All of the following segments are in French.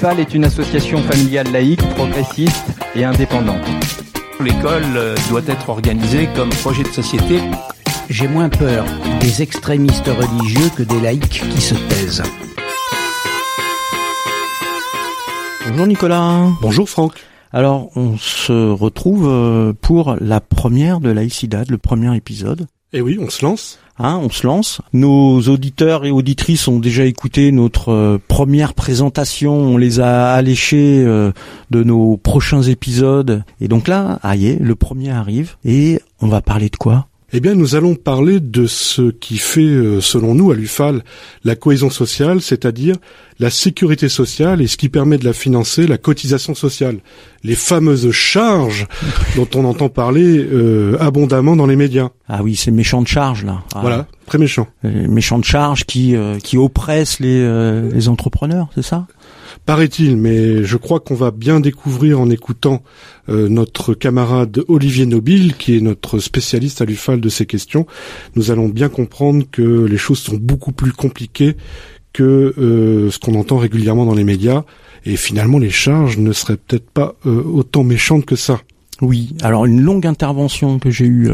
L'UFAL est une association familiale laïque, progressiste et indépendante. L'école euh, doit être organisée comme projet de société. J'ai moins peur des extrémistes religieux que des laïcs qui se taisent. Bonjour Nicolas. Bonjour Franck. Alors, on se retrouve euh, pour la première de Laïcidad, le premier épisode. Eh oui, on se lance. Hein, on se lance. Nos auditeurs et auditrices ont déjà écouté notre euh, première présentation. On les a alléchés euh, de nos prochains épisodes. Et donc là, aïe, le premier arrive. Et on va parler de quoi? Eh bien, nous allons parler de ce qui fait, euh, selon nous, à l'UFAL, la cohésion sociale, c'est-à-dire la sécurité sociale et ce qui permet de la financer, la cotisation sociale. Les fameuses charges dont on entend parler euh, abondamment dans les médias. Ah oui, ces méchantes charges, là. Ah, voilà, très méchant. Les méchantes charges qui, euh, qui oppressent les, les entrepreneurs, c'est ça? Paraît-il, mais je crois qu'on va bien découvrir en écoutant euh, notre camarade Olivier Nobile, qui est notre spécialiste à l'UFAL de ces questions. Nous allons bien comprendre que les choses sont beaucoup plus compliquées que euh, ce qu'on entend régulièrement dans les médias, et finalement les charges ne seraient peut-être pas euh, autant méchantes que ça. Oui, alors une longue intervention que j'ai eue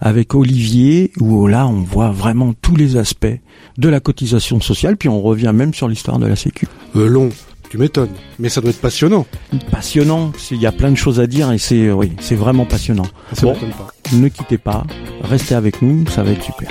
avec Olivier, où là on voit vraiment tous les aspects de la cotisation sociale, puis on revient même sur l'histoire de la Sécu. long, tu m'étonnes. Mais ça doit être passionnant. Passionnant. Il y a plein de choses à dire et c'est euh, oui, c'est vraiment passionnant. Ça bon, pas. ne quittez pas, restez avec nous, ça va être super.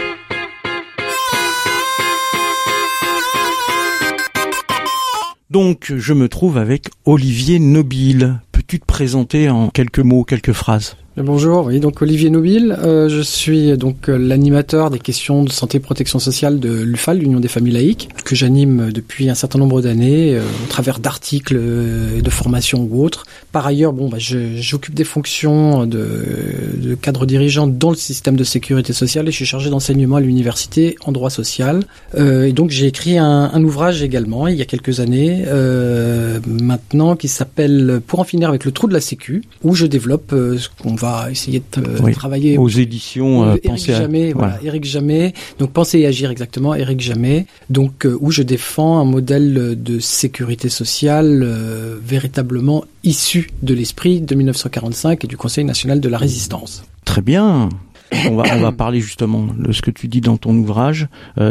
Donc, je me trouve avec Olivier Nobile. Peux-tu te présenter en quelques mots, quelques phrases? Bonjour, oui, donc Olivier Nobile, euh, je suis donc euh, l'animateur des questions de santé et protection sociale de l'UFAL, l'Union des familles laïques, que j'anime depuis un certain nombre d'années euh, au travers d'articles et de formations ou autres. Par ailleurs, bon, bah, j'occupe des fonctions de, de, cadre dirigeant dans le système de sécurité sociale et je suis chargé d'enseignement à l'université en droit social. et donc j'ai écrit un, un, ouvrage également il y a quelques années maintenant qui s'appelle Pour en finir avec le trou de la sécu, où je développe ce qu'on va essayer de euh, travailler aux éditions euh, Eric Jamais, voilà, Eric Jamais. Donc penser et agir exactement, Eric Jamais. Donc euh, où je défends un modèle de sécurité sociale véritablement issu de l'esprit de 1945 et du Conseil national de la résistance. Très bien. On va, on va parler justement de ce que tu dis dans ton ouvrage.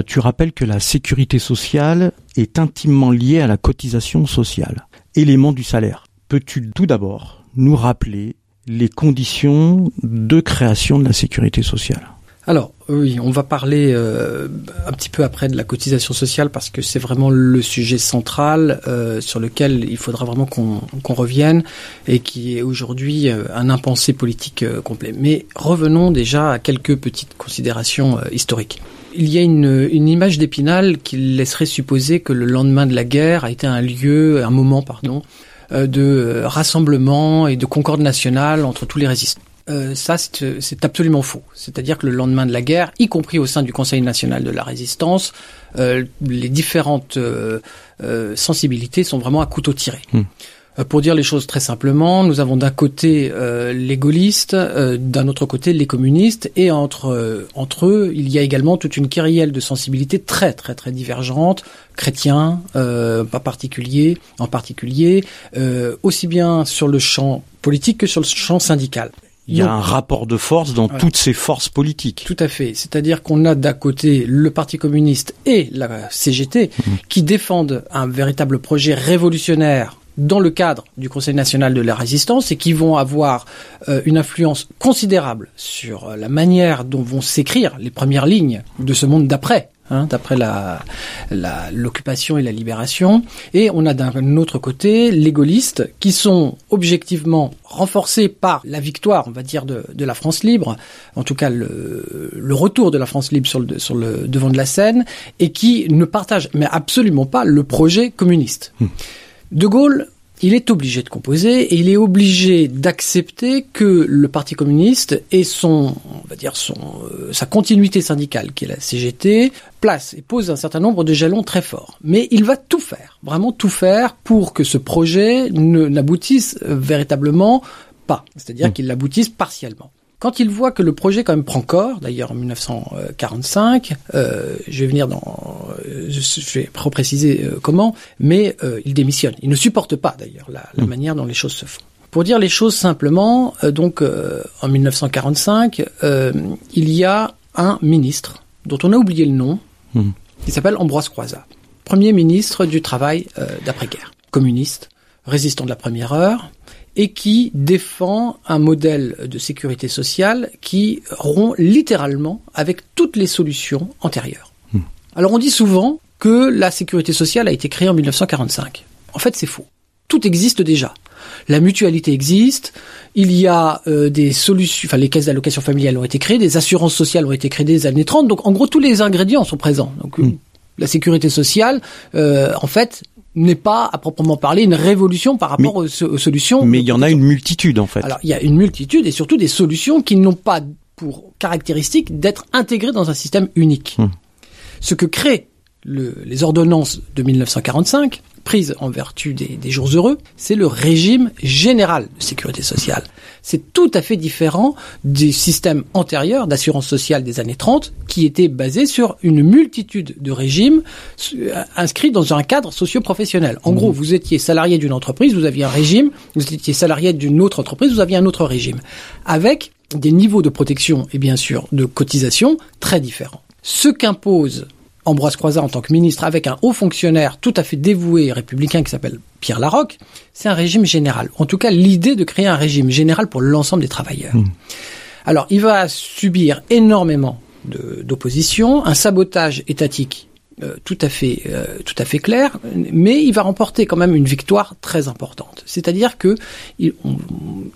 tu rappelles que la sécurité sociale est intimement liée à la cotisation sociale, élément du salaire. Peux-tu tout d'abord nous rappeler les conditions de création de la sécurité sociale. Alors oui, on va parler euh, un petit peu après de la cotisation sociale parce que c'est vraiment le sujet central euh, sur lequel il faudra vraiment qu'on revienne et qui est aujourd'hui euh, un impensé politique complet. Mais revenons déjà à quelques petites considérations historiques. Il y a une, une image d'Épinal qui laisserait supposer que le lendemain de la guerre a été un lieu, un moment, pardon, euh, de euh, rassemblement et de concorde nationale entre tous les résistants. Euh, ça, c'est absolument faux. C'est-à-dire que le lendemain de la guerre, y compris au sein du Conseil national de la résistance, euh, les différentes euh, sensibilités sont vraiment à couteau tiré. Hmm. Euh, pour dire les choses très simplement, nous avons d'un côté euh, les gaullistes, euh, d'un autre côté les communistes, et entre entre eux, il y a également toute une kyrielle de sensibilités très très très divergentes, chrétiens, pas particulier, en particulier, aussi bien sur le champ politique que sur le champ syndical. Il y a un rapport de force dans toutes ces forces politiques. Tout à fait. C'est-à-dire qu'on a d'un côté le Parti communiste et la CGT mmh. qui défendent un véritable projet révolutionnaire dans le cadre du Conseil national de la résistance et qui vont avoir euh, une influence considérable sur euh, la manière dont vont s'écrire les premières lignes de ce monde d'après. Hein, d'après la, l'occupation et la libération. Et on a d'un autre côté les gaullistes qui sont objectivement renforcés par la victoire, on va dire, de, de la France libre, en tout cas le, le retour de la France libre sur le, sur le devant de la scène, et qui ne partagent mais absolument pas le projet communiste. Hmm. De Gaulle, il est obligé de composer et il est obligé d'accepter que le Parti communiste et son, on va dire son, euh, sa continuité syndicale, qui est la CGT, place et pose un certain nombre de jalons très forts. Mais il va tout faire, vraiment tout faire pour que ce projet n'aboutisse véritablement pas, c'est-à-dire mmh. qu'il l'aboutisse partiellement. Quand il voit que le projet quand même prend corps, d'ailleurs en 1945, euh, je vais venir dans je vais repréciser euh, comment, mais euh, il démissionne. Il ne supporte pas d'ailleurs la, la Mm. manière dont les choses se font. Pour dire les choses simplement, euh, donc euh, en 1945, euh, il y a un ministre dont on a oublié le nom, Mm. qui s'appelle Ambroise Croizat, premier ministre du travail euh, d'après-guerre, communiste, résistant de la première heure, et qui défend un modèle de sécurité sociale qui rompt littéralement avec toutes les solutions antérieures. Alors on dit souvent que la sécurité sociale a été créée en 1945. En fait, c'est faux. Tout existe déjà. La mutualité existe, il y a euh, des solutions, enfin les caisses d'allocation familiale ont été créées, des assurances sociales ont été créées dès les années 30, donc en gros tous les ingrédients sont présents. Donc euh, la sécurité sociale, euh, en fait, n'est pas à proprement parler une révolution par rapport aux, so- aux solutions. Mais il y en a une multitude en fait. Alors, il y a une multitude et surtout des solutions qui n'ont pas pour caractéristique d'être intégrées dans un système unique. Hmm. Ce que créent le- les ordonnances de 1945, en vertu des, des jours heureux, c'est le régime général de sécurité sociale. C'est tout à fait différent des systèmes antérieurs d'assurance sociale des années 30 qui étaient basés sur une multitude de régimes euh, inscrits dans un cadre socio-professionnel. En gros, vous étiez salarié d'une entreprise, vous aviez un régime, vous étiez salarié d'une autre entreprise, vous aviez un autre régime, avec des niveaux de protection et bien sûr de cotisation très différents. Ce qu'impose Ambroise Croizat en tant que ministre avec un haut fonctionnaire tout à fait dévoué et républicain qui s'appelle Pierre Larocque, c'est un régime général. En tout cas, l'idée de créer un régime général pour l'ensemble des travailleurs. Alors, il va subir énormément d'opposition, un sabotage étatique euh, tout à fait euh, tout à fait clair, mais il va remporter quand même une victoire très importante. C'est-à-dire que il, on-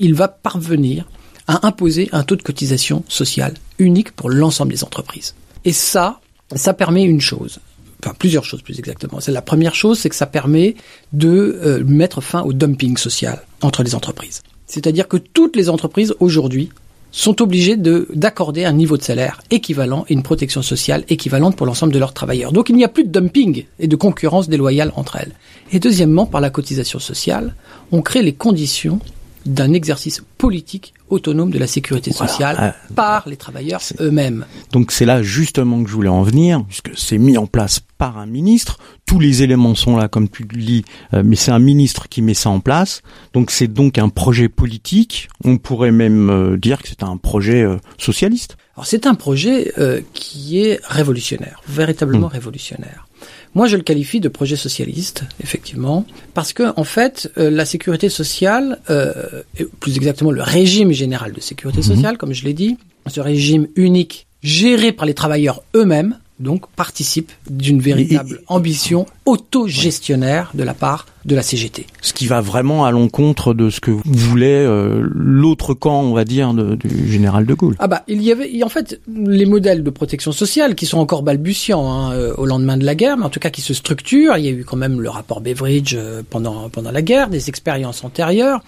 il va parvenir à imposer un taux de cotisation sociale unique pour l'ensemble des entreprises. Et ça, ça permet une chose, enfin plusieurs choses plus exactement. C'est la première chose, c'est que ça permet de euh, mettre fin au dumping social entre les entreprises. C'est-à-dire que toutes les entreprises aujourd'hui sont obligées de d'accorder un niveau de salaire équivalent et une protection sociale équivalente pour l'ensemble de leurs travailleurs. Donc il n'y a plus de dumping et de concurrence déloyale entre elles. Et deuxièmement, par la cotisation sociale, on crée les conditions d'un exercice politique autonome de la sécurité Voilà. sociale Euh, par les travailleurs eux-mêmes. Donc c'est là justement que je voulais en venir, puisque c'est mis en place par un ministre. Tous les éléments sont là, comme tu le dis, euh, mais c'est un ministre qui met ça en place. Donc c'est donc un projet politique. On pourrait même euh, dire que c'est un projet euh, socialiste. Alors c'est un projet qui est révolutionnaire, véritablement révolutionnaire. Moi, je le qualifie de projet socialiste, effectivement, parce que en fait, euh, la sécurité sociale, euh, et plus exactement le régime général de sécurité sociale, comme je l'ai dit, ce régime unique géré par les travailleurs eux-mêmes, donc participe d'une véritable ambition autogestionnaire de la part de la CGT. Ce qui va vraiment à l'encontre de ce que voulait euh, l'autre camp, on va dire, de- du général de Gaulle. Ah bah il y avait en fait les modèles de protection sociale qui sont encore balbutiants hein, euh, au lendemain de la guerre, mais en tout cas qui se structurent. Il y a eu quand même le rapport Beveridge euh, pendant pendant la guerre, des expériences antérieures.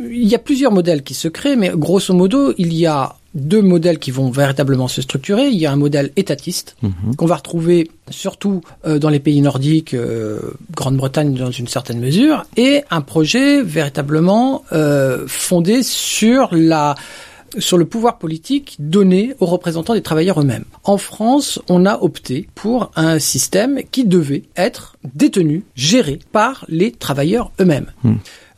Il y a plusieurs modèles qui se créent, mais grosso modo il y a deux modèles qui vont véritablement se structurer. Il y a un modèle étatiste qu'on va retrouver surtout euh, dans les pays nordiques, euh, Grande-Bretagne dans une certaine mesure, et un projet véritablement euh, fondé sur la sur le pouvoir politique donné aux représentants des travailleurs eux-mêmes. En France, on a opté pour un système qui devait être détenu, géré par les travailleurs eux-mêmes.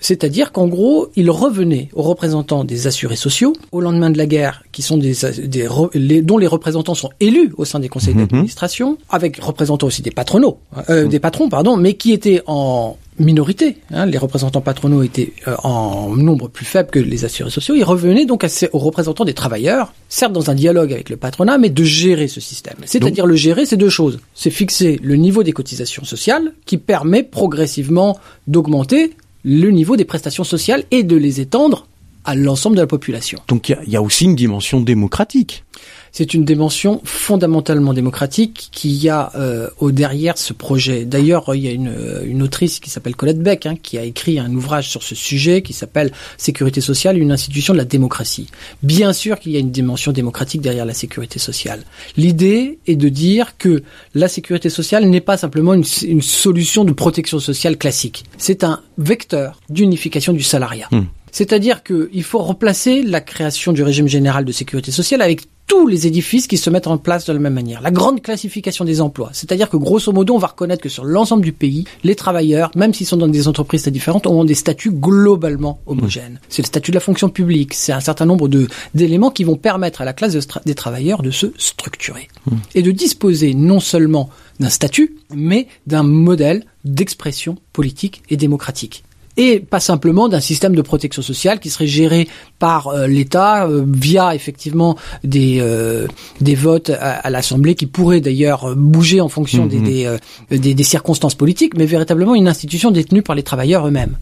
C'est-à-dire qu'en gros, il revenait aux représentants des assurés sociaux au lendemain de la guerre, qui sont des, des les- dont les représentants sont élus au sein des conseils d'administration, avec représentants aussi des patronaux, euh, des patrons, pardon, mais qui étaient en minorité. hein. les représentants patronaux étaient euh, en nombre plus faible que les assurés sociaux. Ils revenaient donc à ces- aux représentants des travailleurs, certes dans un dialogue avec le patronat, mais de gérer ce système. C'est-à-dire le gérer, c'est deux choses. C'est fixer le niveau des cotisations sociales qui permet progressivement d'augmenter le niveau des prestations sociales et de les étendre à l'ensemble de la population. Donc il y y, a aussi une dimension démocratique. C'est une dimension fondamentalement démocratique qui y a euh, au derrière ce projet. D'ailleurs, il y a une, euh, une autrice qui s'appelle Colette Beck hein, qui a écrit un ouvrage sur ce sujet qui s'appelle Sécurité sociale, une institution de la démocratie. Bien sûr qu'il y a une dimension démocratique derrière la sécurité sociale. L'idée est de dire que la sécurité sociale n'est pas simplement une, une solution de protection sociale classique. C'est un vecteur d'unification du salariat. C'est-à-dire qu'il faut replacer la création du régime général de sécurité sociale avec tous les édifices qui se mettent en place de la même manière. La grande classification des emplois, c'est-à-dire que grosso modo, on va reconnaître que sur l'ensemble du pays, les travailleurs, même s'ils sont dans des entreprises très différentes, ont des statuts globalement homogènes. C'est le statut de la fonction publique, c'est un certain nombre de d'éléments qui vont permettre à la classe des travailleurs de se structurer. Et de disposer non seulement d'un statut, mais d'un modèle d'expression politique et démocratique et pas simplement d'un système de protection sociale qui serait géré par euh, l'État euh, via effectivement des euh, des votes à, l'Assemblée qui pourraient d'ailleurs bouger en fonction des, mhm. des, des, circonstances politiques, mais véritablement une institution détenue par les travailleurs eux-mêmes.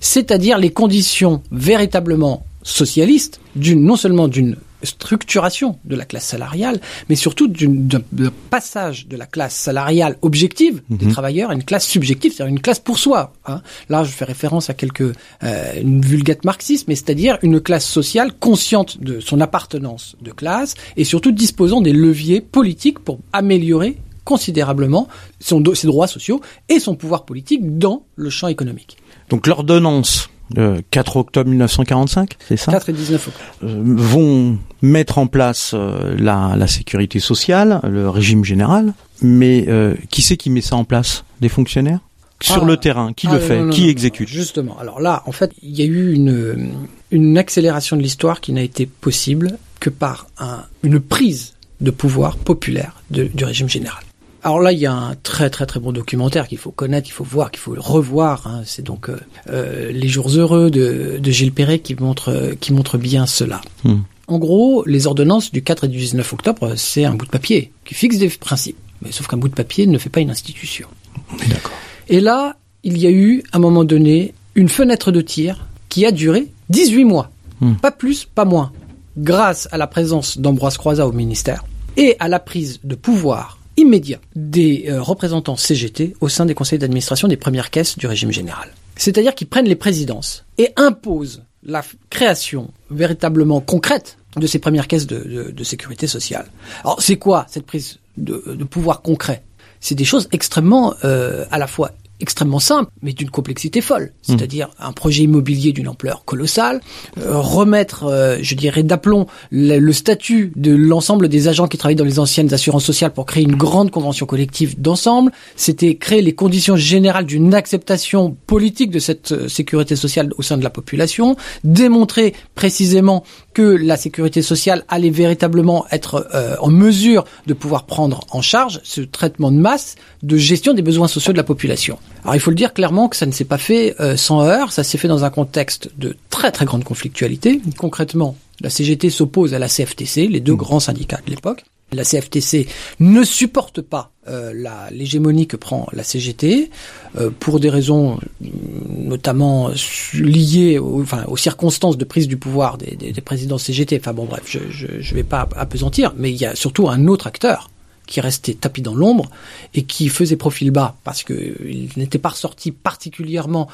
C'est-à-dire les conditions véritablement socialistes d'une non seulement d'une structuration de la classe salariale, mais surtout d'un passage de la classe salariale objective des mhm. travailleurs à une classe subjective, c'est-à-dire une classe pour soi. Hein. Là, je fais référence à quelques euh, une vulgate marxisme, mais c'est-à-dire une classe sociale consciente de son appartenance de classe et surtout disposant des leviers politiques pour améliorer considérablement son, ses droits sociaux et son pouvoir politique dans le champ économique. Donc l'ordonnance le 4 octobre 1945, c'est ça? 4 et 19 octobre. Euh, vont mettre en place euh, la, la, sécurité sociale, le régime général, mais euh, qui c'est qui met ça en place? Des fonctionnaires? Sur ah. le terrain, qui le ah, fait, qui exécute? Justement. Alors là, en fait, il y a eu une, une accélération de l'histoire qui n'a été possible que par un, une prise de pouvoir populaire de, du régime général. Alors là, il y a un très très très bon documentaire qu'il faut connaître, qu'il faut voir, qu'il faut revoir. Hein. C'est donc euh, euh, Les Jours heureux de, de, Gilles Perret qui montre euh, qui montre bien cela. Hmm. En gros, les ordonnances du 4 et du 19 octobre, c'est un bout de papier qui fixe des principes. Mais sauf qu'un bout de papier ne fait pas une institution. D'accord. Et là, il y a eu, à un moment donné, une fenêtre de tir qui a duré 18 mois. Hmm. Pas plus, pas moins. Grâce à la présence d'Ambroise Croizat au ministère et à la prise de pouvoir immédiat des euh, représentants CGT au sein des conseils d'administration des premières caisses du régime général. C'est-à-dire qu'ils prennent les présidences et imposent la création véritablement concrète de ces premières caisses de, de, sécurité sociale. Alors c'est quoi cette prise de, de pouvoir concret? C'est des choses extrêmement euh, à la fois extrêmement simple, mais d'une complexité folle. Mmh. C'est-à-dire un projet immobilier d'une ampleur colossale, euh, remettre, euh, je dirais, d'aplomb le, statut de l'ensemble des agents qui travaillent dans les anciennes assurances sociales pour créer une grande convention collective d'ensemble. C'était créer les conditions générales d'une acceptation politique de cette euh, sécurité sociale au sein de la population, démontrer précisément que la sécurité sociale allait véritablement être en mesure de pouvoir prendre en charge ce traitement de masse de gestion des besoins sociaux de la population. Alors il faut le dire clairement que ça ne s'est pas fait euh, sans heurts, ça s'est fait dans un contexte de très très grande conflictualité. Concrètement, la CGT s'oppose à la CFTC, les deux mmh. grands syndicats de l'époque. La CFTC ne supporte pas euh, l'hégémonie que prend la CGT euh, pour des raisons notamment liées enfin, aux circonstances de prise du pouvoir des, des, des présidents CGT. Enfin bon bref, je ne vais pas apesantir, mais il y a surtout un autre acteur qui restait tapis dans l'ombre et qui faisait profil bas parce qu'il n'était pas ressorti particulièrement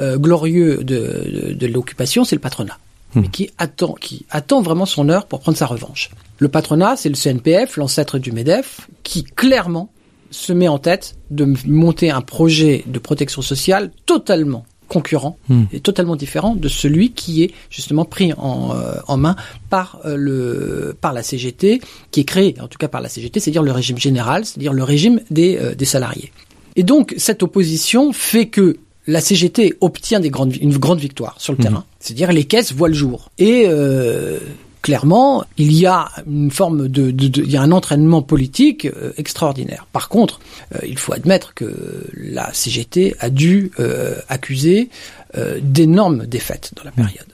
euh, glorieux de, de, l'occupation, c'est le patronat. Hmm. Mais qui attend, qui attend vraiment son heure pour prendre sa revanche. Le patronat, c'est le CNPF, l'ancêtre du MEDEF, qui clairement se met en tête de monter un projet de protection sociale totalement concurrent hmm. et totalement différent de celui qui est justement pris en, euh, en main par euh, le par la CGT, qui est créé en tout cas par la CGT, c'est-à-dire le régime général, c'est-à-dire le régime des, euh, des salariés. Et donc cette opposition fait que la CGT obtient des grandes, une grande victoire sur le hmm. terrain, c'est-à-dire les caisses voient le jour. Et clairement, il y a une forme de, de, il y a un entraînement politique euh, extraordinaire. Par contre, euh, il faut admettre que la CGT a dû euh, accuser d'énormes défaites dans la mmh. période.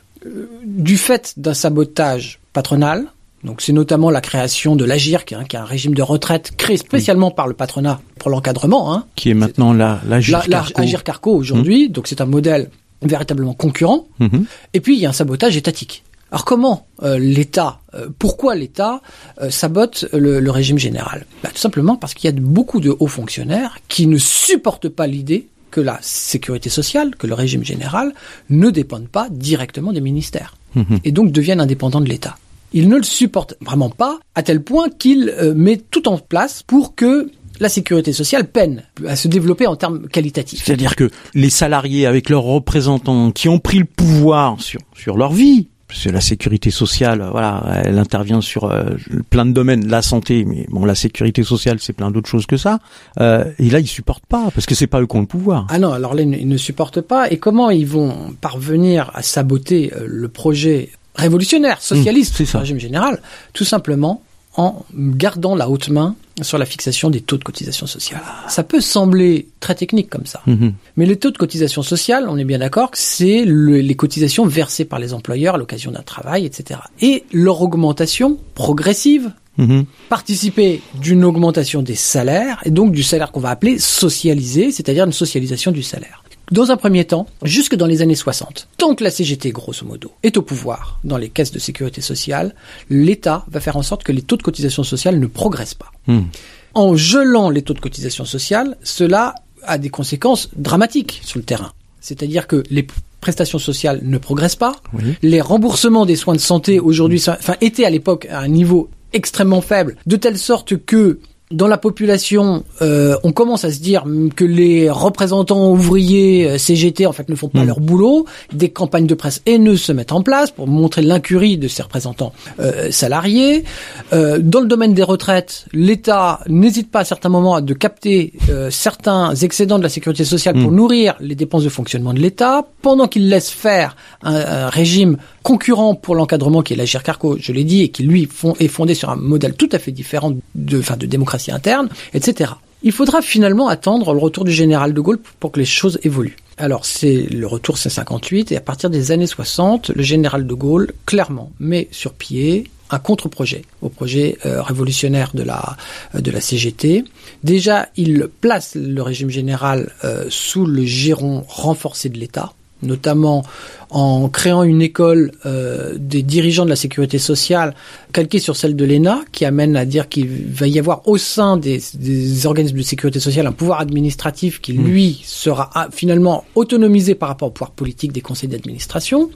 du fait d'un sabotage patronal, donc c'est notamment la création de l'AGIR, qui, est un régime de retraite créé spécialement par le patronat pour l'encadrement. Hein. Qui est maintenant l'AGIR la, Carco. Carco aujourd'hui, mmh. donc c'est un modèle véritablement concurrent. Mmh. Et puis il y a un sabotage étatique. Alors comment euh, l'État, euh, pourquoi l'État euh, sabote le, régime général? Bah, Tout simplement parce qu'il y a beaucoup de hauts fonctionnaires qui ne supportent pas l'idée que la sécurité sociale, que le régime général ne dépendent pas directement des ministères mhm. et donc deviennent indépendants de l'État. Ils ne le supportent vraiment pas à tel point qu'il met tout en place pour que la sécurité sociale peine à se développer en termes qualitatifs. C'est-à-dire que les salariés avec leurs représentants qui ont pris le pouvoir sur, sur leur vie, parce que la sécurité sociale, voilà, elle intervient sur euh, plein de domaines, la santé, mais bon, la sécurité sociale, c'est plein d'autres choses que ça. Euh, et là, ils supportent pas, parce que c'est pas eux qui ont le pouvoir. Ah non, alors là, ils ne supportent pas. Et comment ils vont parvenir à saboter euh, le projet révolutionnaire, socialiste, Mmh, c'est ça. du régime général? Tout simplement en gardant la haute main sur la fixation des taux de cotisation sociale. Ça peut sembler très technique comme ça. Mhm. Mais les taux de cotisation sociale, on est bien d'accord que c'est le- les cotisations versées par les employeurs à l'occasion d'un travail, etc. Et leur augmentation progressive Mhm. participer d'une augmentation des salaires et donc du salaire qu'on va appeler socialisé, c'est-à-dire une socialisation du salaire. Dans un premier temps, jusque dans les années 60, tant que la CGT, grosso modo, est au pouvoir dans les caisses de sécurité sociale, l'État va faire en sorte que les taux de cotisation sociale ne progressent pas. Mhm. En gelant les taux de cotisation sociale, cela a des conséquences dramatiques sur le terrain. C'est-à-dire que les prestations sociales ne progressent pas, Oui. les remboursements des soins de santé aujourd'hui, enfin étaient à l'époque à un niveau extrêmement faible, de telle sorte que dans la population, euh, on commence à se dire que les représentants ouvriers euh, CGT en fait ne font pas Mm. leur boulot. Des campagnes de presse haineuses se mettent en place pour montrer l'incurie de ces représentants euh, salariés. Euh, dans le domaine des retraites, l'État n'hésite pas à certains moments à de capter euh, certains excédents de la sécurité sociale pour Mm. nourrir les dépenses de fonctionnement de l'État, pendant qu'il laisse faire un, un régime concurrent pour l'encadrement qui est l'Agir Carco, je l'ai dit, et qui lui fond- est fondé sur un modèle tout à fait différent de, enfin, de démocratie interne, etc. Il faudra finalement attendre le retour du général de Gaulle pour que les choses évoluent. Alors c'est le retour c'est 58 et à partir des années 60, le général de Gaulle clairement met sur pied un contre-projet au projet euh, révolutionnaire de la euh, CGT. Déjà, il place le régime général euh, sous le giron renforcé de l'État notamment en créant une école euh, des dirigeants de la sécurité sociale calquée sur celle de l'ENA, qui amène à dire qu'il va y avoir au sein des, des organismes de sécurité sociale un pouvoir administratif qui, lui, sera ah, finalement autonomisé par rapport au pouvoir politique des conseils d'administration.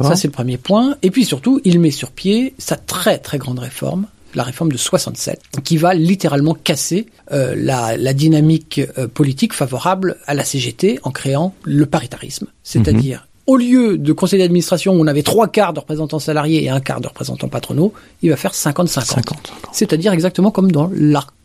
Ça, c'est le premier point. Et puis surtout, il met sur pied sa très très grande réforme, la réforme de 67, qui va littéralement casser euh, la, la dynamique euh, politique favorable à la CGT en créant le paritarisme, c'est-à-dire au lieu de conseil d'administration où on avait trois quarts de représentants salariés et un quart de représentants patronaux, il va faire 50-50. 50. C'est-à-dire exactement comme dans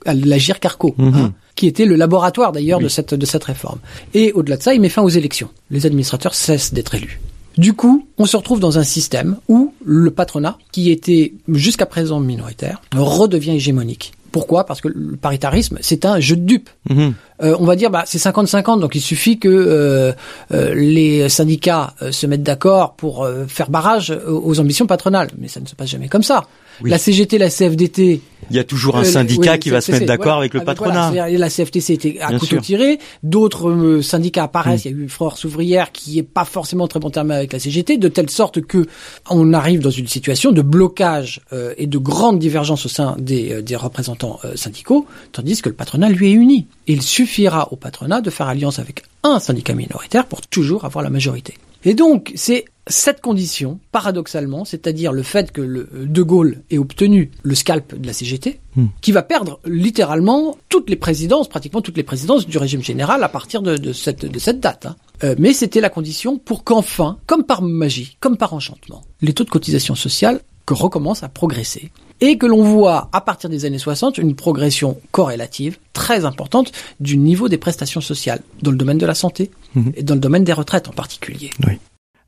l'Agir Carco, Mhm. hein, qui était le laboratoire d'ailleurs de Oui. cette de cette réforme. Et au-delà de ça, il met fin aux élections. Les administrateurs cessent d'être élus. Du coup, on se retrouve dans un système où le patronat, qui était jusqu'à présent minoritaire, redevient hégémonique. Pourquoi? Parce que le paritarisme, c'est un jeu de dupes. Mhm. Euh, on va dire bah c'est 50-50 donc il suffit que euh, euh, les syndicats se mettent d'accord pour faire barrage aux, aux ambitions patronales mais ça ne se passe jamais comme ça. Oui. La CGT, la CFDT Il y a toujours un euh, syndicat oui, qui va se mettre d'accord avec le voilà, patronat. la CFTC était à Bien couteau sûr. tiré, d'autres euh, syndicats apparaissent, Mm. il y a eu Force ouvrière qui est pas forcément très bon terme avec la CGT, de telle sorte que on arrive dans une situation de blocage euh, et de grande divergence au sein des, des représentants syndicaux, tandis que le patronat lui est uni. Il suffira au patronat de faire alliance avec un syndicat minoritaire pour toujours avoir la majorité. Et donc, c'est cette condition, paradoxalement, c'est-à-dire le fait que le De Gaulle ait obtenu le scalp de la CGT, Hmm. qui va perdre littéralement toutes les présidences, pratiquement toutes les présidences du régime général à partir de, de cette, de cette date. hein. Euh, mais c'était la condition pour qu'enfin, comme par magie, comme par enchantement, les taux de cotisation sociale que recommencent à progresser et que l'on voit à partir des années 60 une progression corrélative très importante du niveau des prestations sociales dans le domaine de la santé Mhm. et dans le domaine des retraites en particulier.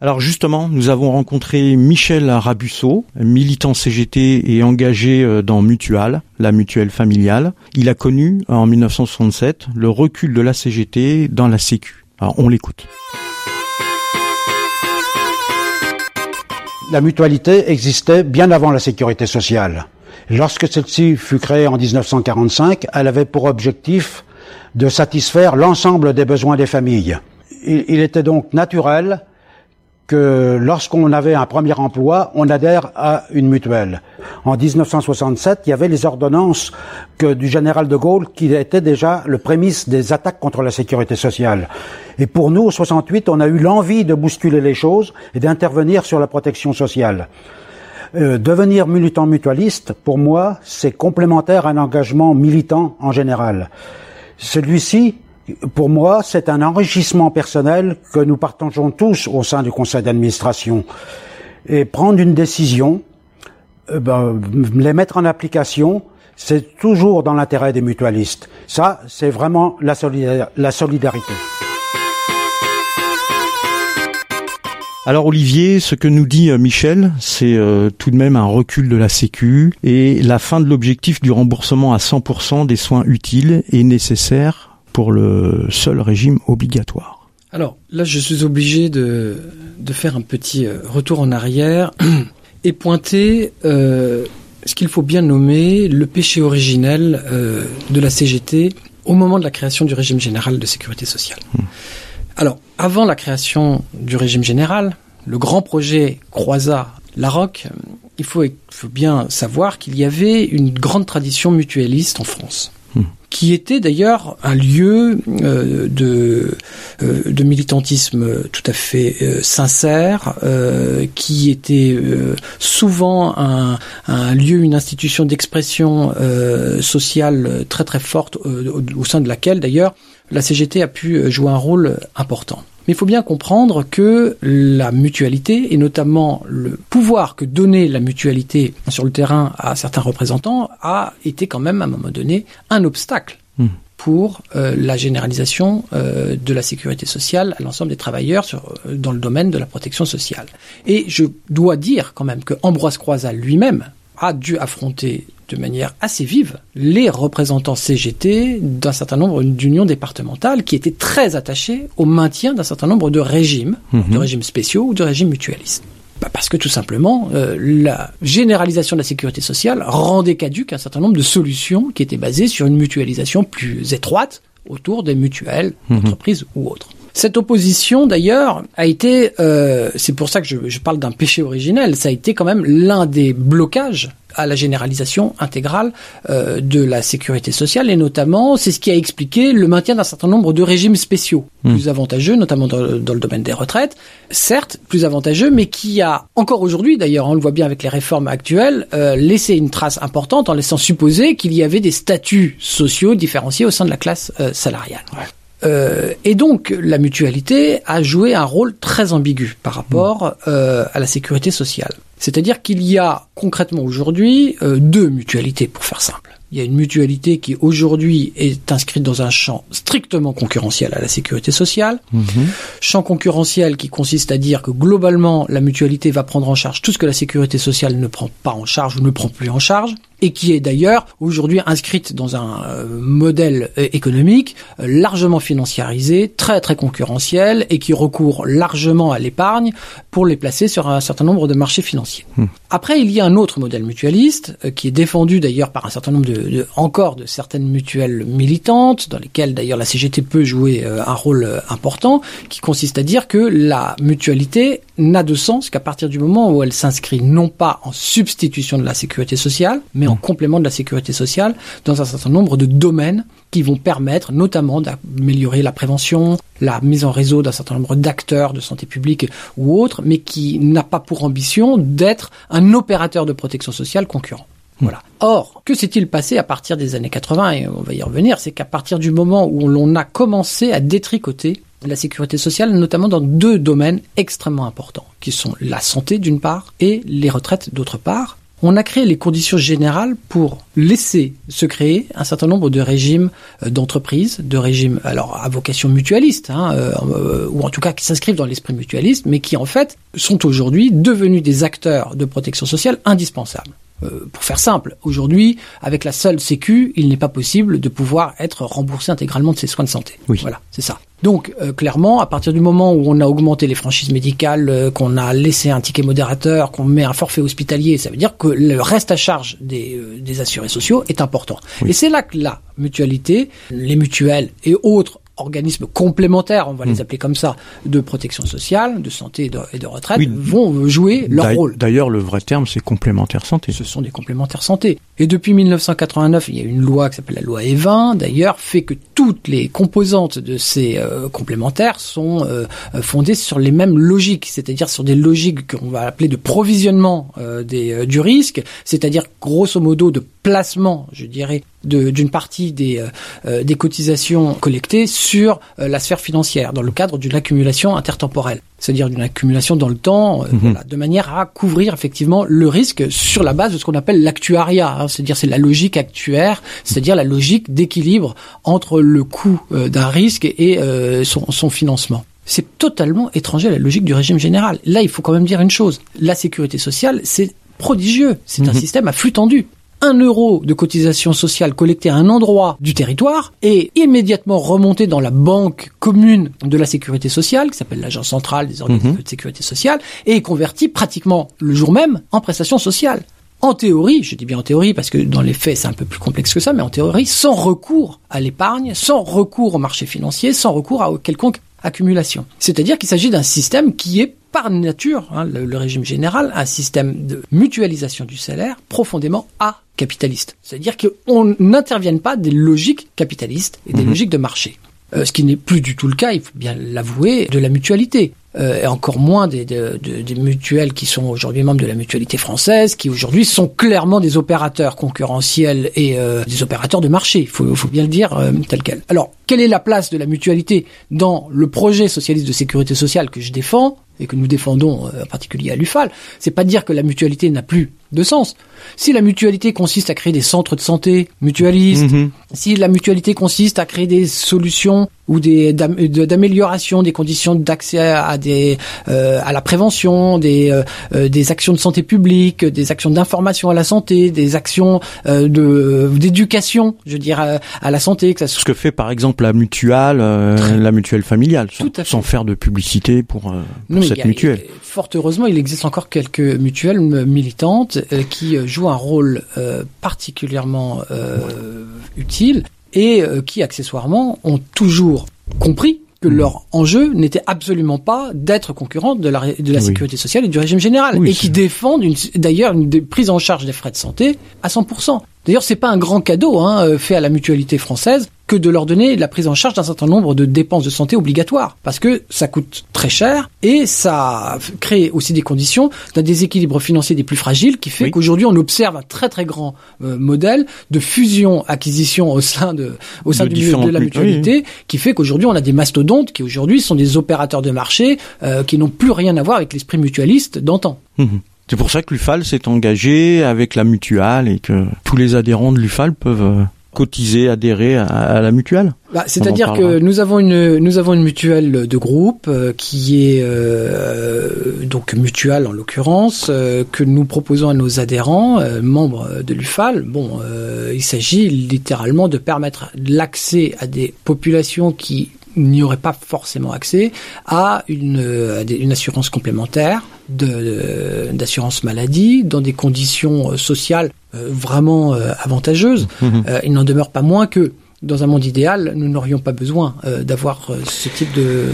Alors justement, nous avons rencontré Michel Rabusso, militant CGT et engagé euh, dans Mutual, la mutuelle familiale. Il a connu en 1967 le recul de la CGT dans la Sécu. Alors on l'écoute. La mutualité existait bien avant la sécurité sociale. Lorsque celle-ci fut créée en 1945, elle avait pour objectif de satisfaire l'ensemble des besoins des familles. Il, il était donc naturel que lorsqu'on avait un premier emploi, on adhère à une mutuelle. En 1967, il y avait les ordonnances que, du général de Gaulle qui étaient déjà le prémisse des attaques contre la sécurité sociale. Et pour nous, au 68, on a eu l'envie de bousculer les choses et d'intervenir sur la protection sociale. Euh, devenir militant mutualiste, pour moi, c'est complémentaire à un engagement militant en général. Celui-ci, pour moi, c'est un enrichissement personnel que nous partageons tous au sein du conseil d'administration. et prendre une décision, euh, ben, les mettre en application, c'est toujours dans l'intérêt des mutualistes. Ça, c'est vraiment la, solidarité. Alors Olivier, ce que nous dit euh, Michel, c'est euh, tout de même un recul de la Sécu et la fin de l'objectif du remboursement à 100% des soins utiles et nécessaires pour le seul régime obligatoire. Alors là, je suis obligé de, de faire un petit euh, retour en arrière et pointer euh, ce qu'il faut bien nommer le péché originel euh, de la CGT au moment de la création du régime général de sécurité sociale. Mmh. Alors, avant la création du régime général, le grand projet croisa la ROC, il faut, il faut bien savoir qu'il y avait une grande tradition mutualiste en France qui était d'ailleurs un lieu euh, de, euh, de militantisme tout à fait euh, sincère, qui était souvent un, lieu, une institution d'expression sociale très très forte, au sein de laquelle d'ailleurs la CGT a pu jouer un rôle important. Mais il faut bien comprendre que la mutualité, et notamment le pouvoir que donnait la mutualité sur le terrain à certains représentants, a été quand même à un moment donné un obstacle mmh. pour euh, la généralisation euh, de la sécurité sociale à l'ensemble des travailleurs sur, euh, dans le domaine de la protection sociale. Et je dois dire quand même que Ambroise Croizat lui-même a dû affronter de manière assez vive les représentants CGT d'un certain nombre d'unions départementales qui étaient très attachés au maintien d'un certain nombre de régimes, mmh. de régimes spéciaux ou de régimes mutualistes. Bah parce que tout simplement, euh, la généralisation de la sécurité sociale rendait caduque un certain nombre de solutions qui étaient basées sur une mutualisation plus étroite autour des mutuelles, mmh. entreprises ou autres. Cette opposition, d'ailleurs, a été, euh, c'est pour ça que je, je parle d'un péché originel, ça a été quand même l'un des blocages à la généralisation intégrale euh, de la sécurité sociale et notamment c'est ce qui a expliqué le maintien d'un certain nombre de régimes spéciaux mmh. plus avantageux notamment dans, dans, le domaine des retraites certes plus avantageux mais qui a encore aujourd'hui d'ailleurs on le voit bien avec les réformes actuelles euh, laissé une trace importante en laissant supposer qu'il y avait des statuts sociaux différenciés au sein de la classe euh, salariale ouais. Euh, et donc la mutualité a joué un rôle très ambigu par rapport euh, à la sécurité sociale. C'est-à-dire qu'il y a concrètement aujourd'hui euh, deux mutualités pour faire simple. Il y a une mutualité qui aujourd'hui est inscrite dans un champ strictement concurrentiel à la sécurité sociale. Mmh. Champ concurrentiel qui consiste à dire que globalement la mutualité va prendre en charge tout ce que la sécurité sociale ne prend pas en charge ou ne prend plus en charge et qui est d'ailleurs aujourd'hui inscrite dans un euh, modèle euh, économique euh, largement financiarisé, très très concurrentiel et qui recourt largement à l'épargne pour les placer sur un certain nombre de marchés financiers. Mmh. Après, il y a un autre modèle mutualiste qui est défendu d'ailleurs par un certain nombre de, de, encore de certaines mutuelles militantes dans lesquelles d'ailleurs la CGT peut jouer un rôle important, qui consiste à dire que la mutualité n'a de sens qu'à partir du moment où elle s'inscrit non pas en substitution de la sécurité sociale, mais en complément de la sécurité sociale dans un certain nombre de domaines qui vont permettre notamment d'améliorer la prévention, la mise en réseau d'un certain nombre d'acteurs de santé publique ou autres, mais qui n'a pas pour ambition d'être un opérateur de protection sociale concurrent. Voilà. Or, que s'est-il passé à partir des années 80 et on va y revenir, c'est qu'à partir du moment où l'on a commencé à détricoter la sécurité sociale, notamment dans deux domaines extrêmement importants, qui sont la santé d'une part et les retraites d'autre part, on a créé les conditions générales pour laisser se créer un certain nombre de régimes euh, d'entreprise, de régimes à vocation mutualiste, hein, euh, ou en tout cas qui s'inscrivent dans l'esprit mutualiste, mais qui en fait sont aujourd'hui devenus des acteurs de protection sociale indispensables. Euh, pour faire simple, aujourd'hui, avec la seule Sécu, il n'est pas possible de pouvoir être remboursé intégralement de ses soins de santé. Oui. Voilà, c'est ça. Donc, euh, clairement, à partir du moment où on a augmenté les franchises médicales, euh, qu'on a laissé un ticket modérateur, qu'on met un forfait hospitalier, ça veut dire que le reste à charge des, euh, des assurés sociaux est important. Oui. Et c'est là que la mutualité, les mutuelles et autres organismes complémentaires, on va mmh. les appeler comme ça, de protection sociale, de santé et de, et de retraite, oui. vont jouer leur rôle. D'ailleurs, le vrai terme, c'est complémentaire santé. Ce sont des complémentaires santé. Et depuis 1989, il y a une loi qui s'appelle la loi E20, d'ailleurs, fait que toutes les composantes de ces euh, complémentaires sont euh, fondées sur les mêmes logiques, c'est-à-dire sur des logiques qu'on va appeler de provisionnement euh, des, du risque, c'est-à-dire grosso modo de placement, je dirais, d'une partie des, des cotisations collectées sur la sphère financière dans le cadre d'une accumulation intertemporelle c'est-à-dire d'une accumulation dans le temps, mhm. voilà, de manière à couvrir effectivement le risque sur la base de ce qu'on appelle l'actuariat, hein, c'est-à-dire c'est la logique actuaire, c'est-à-dire la logique d'équilibre entre le coût d'un risque et son, son financement c'est totalement étranger à la logique du régime général. Là, il faut quand même dire une chose. La sécurité sociale, c'est prodigieux. C'est un mhm. système à flux tendu. Un euro de cotisation sociale collecté à un endroit du territoire est immédiatement remonté dans la banque commune de la sécurité sociale, qui s'appelle l'agence centrale des organismes mhm. de sécurité sociale, et est converti pratiquement le jour même en prestations sociales en théorie, je dis bien en théorie parce que dans les faits c'est un peu plus complexe que ça, mais en théorie, sans recours à l'épargne, sans recours au marché financier, sans recours à quelconque accumulation. C'est-à-dire qu'il s'agit d'un système qui est par nature, hein, le, régime général, un système de mutualisation du salaire profondément acapitaliste. C'est-à-dire qu'on n'intervienne pas des logiques capitalistes et des mhm. logiques de marché. Euh, ce qui n'est plus du tout le cas, il faut bien l'avouer, de la mutualité. Euh, et encore moins des, des mutuelles qui sont aujourd'hui membres de la mutualité française, qui aujourd'hui sont clairement des opérateurs concurrentiels et euh, des opérateurs de marché. Il faut, faut, bien le dire tel quel. Alors, quelle est la place de la mutualité dans le projet socialiste de sécurité sociale que je défends et que nous défendons en particulier à l'UFAL? C'est pas dire que la mutualité n'a plus de sens. Si la mutualité consiste à créer des centres de santé mutualistes, mhm. si la mutualité consiste à créer des solutions ou des d'amélioration des conditions d'accès à des euh, à la prévention, des euh, euh, des actions de santé publique, des actions d'information à la santé, des actions de d'éducation, je veux dire à, la santé. Que ça... Ce que fait par exemple la mutuelle, la mutuelle familiale, sans, faire de publicité pour, cette mutuelle. fort heureusement, il existe encore quelques mutuelles militantes qui jouent un rôle particulièrement utile et euh, qui accessoirement ont toujours compris que mmh. leur enjeu n'était absolument pas d'être concurrent de la, de la sécurité sociale et du régime général, et qui défendent d'ailleurs une, une prise en charge des frais de santé à 100%. D'ailleurs, c'est pas un grand cadeau hein, euh, fait à la mutualité française que de leur donner la prise en charge d'un certain nombre de dépenses de santé obligatoires, parce que ça coûte très cher et ça crée aussi des conditions d'un déséquilibre financier des plus fragiles, qui fait qu'aujourd'hui on observe un très très grand euh, modèle de fusion-acquisition au sein de au sein du de la mutualité, qui fait qu'aujourd'hui on a des mastodontes qui aujourd'hui sont des opérateurs de marché euh, qui n'ont plus rien à voir avec l'esprit mutualiste d'antan. Mmh c'est pour ça que l'UFAL s'est engagé avec la mutuelle et que tous les adhérents de l'UFAL peuvent euh, cotiser, adhérer à, la mutuelle bah, C'est-à-dire que nous avons une nous avons une mutuelle de groupe euh, qui est euh, donc mutuelle en l'occurrence que nous proposons à nos adhérents membres de l'UFAL. Bon, il s'agit littéralement de permettre l'accès à des populations qui n'y aurait pas forcément accès à une, une assurance complémentaire d'assurance maladie dans des conditions euh, sociales euh, vraiment euh, avantageuses. Mmh. il n'en demeure pas moins que dans un monde idéal, nous n'aurions pas besoin d'avoir ce type de,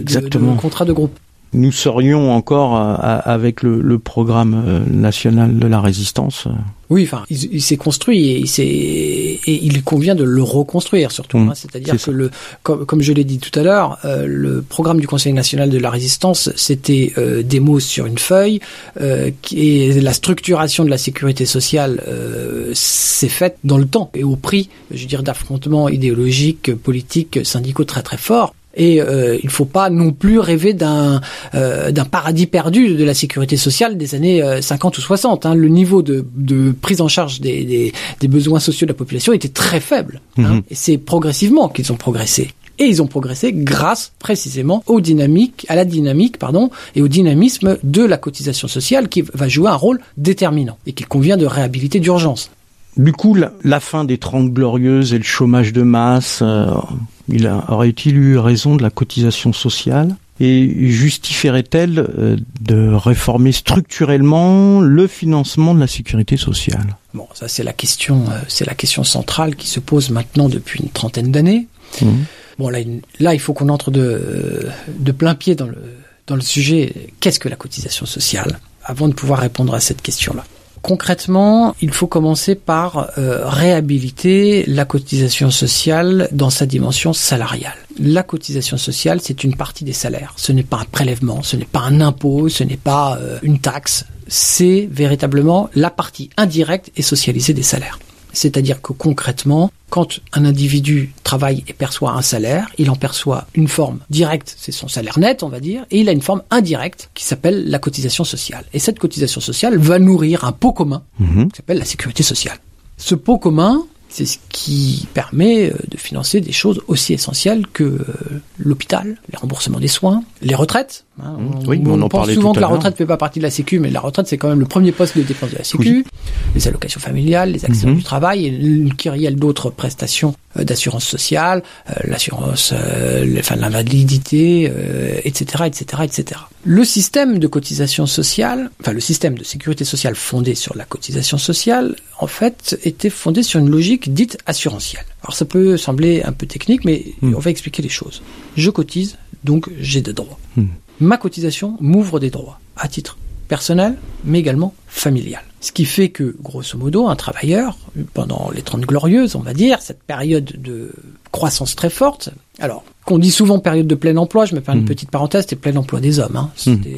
de, contrat de groupe nous serions encore euh, avec le, programme euh, national de la résistance. Oui, enfin, il, s'est construit et il, et il convient de le reconstruire surtout. Mmh. Hein. C'est-à-dire que le, comme, je l'ai dit tout à l'heure, euh, le programme du Conseil national de la résistance, c'était des mots sur une feuille, et la structuration de la sécurité sociale s'est faite dans le temps et au prix, je veux dire, d'affrontements idéologiques, politiques, syndicaux très très forts. Et euh, il ne faut pas non plus rêver d'un euh, d'un paradis perdu de la sécurité sociale des années 50 euh, ou 60. Hein. Le niveau de, de prise en charge des, des, des, besoins sociaux de la population était très faible. Hein. Mhm. Et c'est progressivement qu'ils ont progressé. Et ils ont progressé grâce précisément aux dynamiques, à la dynamique, pardon, et au dynamisme de la cotisation sociale qui va jouer un rôle déterminant et qu'il convient de réhabiliter d'urgence. Du coup, la, fin des Trente Glorieuses et le chômage de masse, euh, il aurait-il eu raison de la cotisation sociale et justifierait-elle euh, de réformer structurellement le financement de la sécurité sociale? Bon, ça c'est la question, euh, c'est la question centrale qui se pose maintenant depuis une trentaine d'années. Mmh. Bon, là, là, il faut qu'on entre de, de plein pied dans le dans le sujet. Qu'est-ce que la cotisation sociale? Avant de pouvoir répondre à cette question-là. Concrètement, il faut commencer par euh, réhabiliter la cotisation sociale dans sa dimension salariale. La cotisation sociale, c'est une partie des salaires. Ce n'est pas un prélèvement, ce n'est pas un impôt, ce n'est pas euh, une taxe. C'est véritablement la partie indirecte et socialisée des salaires. C'est-à-dire que concrètement, quand un individu travaille et perçoit un salaire, il en perçoit une forme directe, c'est son salaire net, on va dire, et il a une forme indirecte qui s'appelle la cotisation sociale. Et cette cotisation sociale va nourrir un pot commun Mhm. qui s'appelle la sécurité sociale. Ce pot commun, c'est ce qui permet euh, de financer des choses aussi essentielles que euh, l'hôpital, les remboursements des soins, les retraites. hein. Mmh. Oui, on en pense souvent que la retraite ne fait pas partie de la Sécu, mais la retraite c'est quand même le premier poste de dépense de la Sécu. Les allocations familiales, les accidents Mhm. du travail, et une kyrielle d'autres prestations d'assurance sociale, euh, l'assurance, euh, enfin l'invalidité, euh, etc., etc., etc. Le système de cotisation sociale, enfin le système de sécurité sociale fondé sur la cotisation sociale, en fait, était fondé sur une logique dite assurantielle. Alors ça peut sembler un peu technique, mais Mm. on va expliquer les choses. Je cotise, donc j'ai des droits. Mm. Ma cotisation m'ouvre des droits à titre personnel, mais également familial. Ce qui fait que, grosso modo, un travailleur, pendant les 30 glorieuses, on va dire, cette période de croissance très forte, alors, qu'on dit souvent période de plein emploi, je me permets une Mhm. petite parenthèse, c'était plein emploi des hommes. Hein.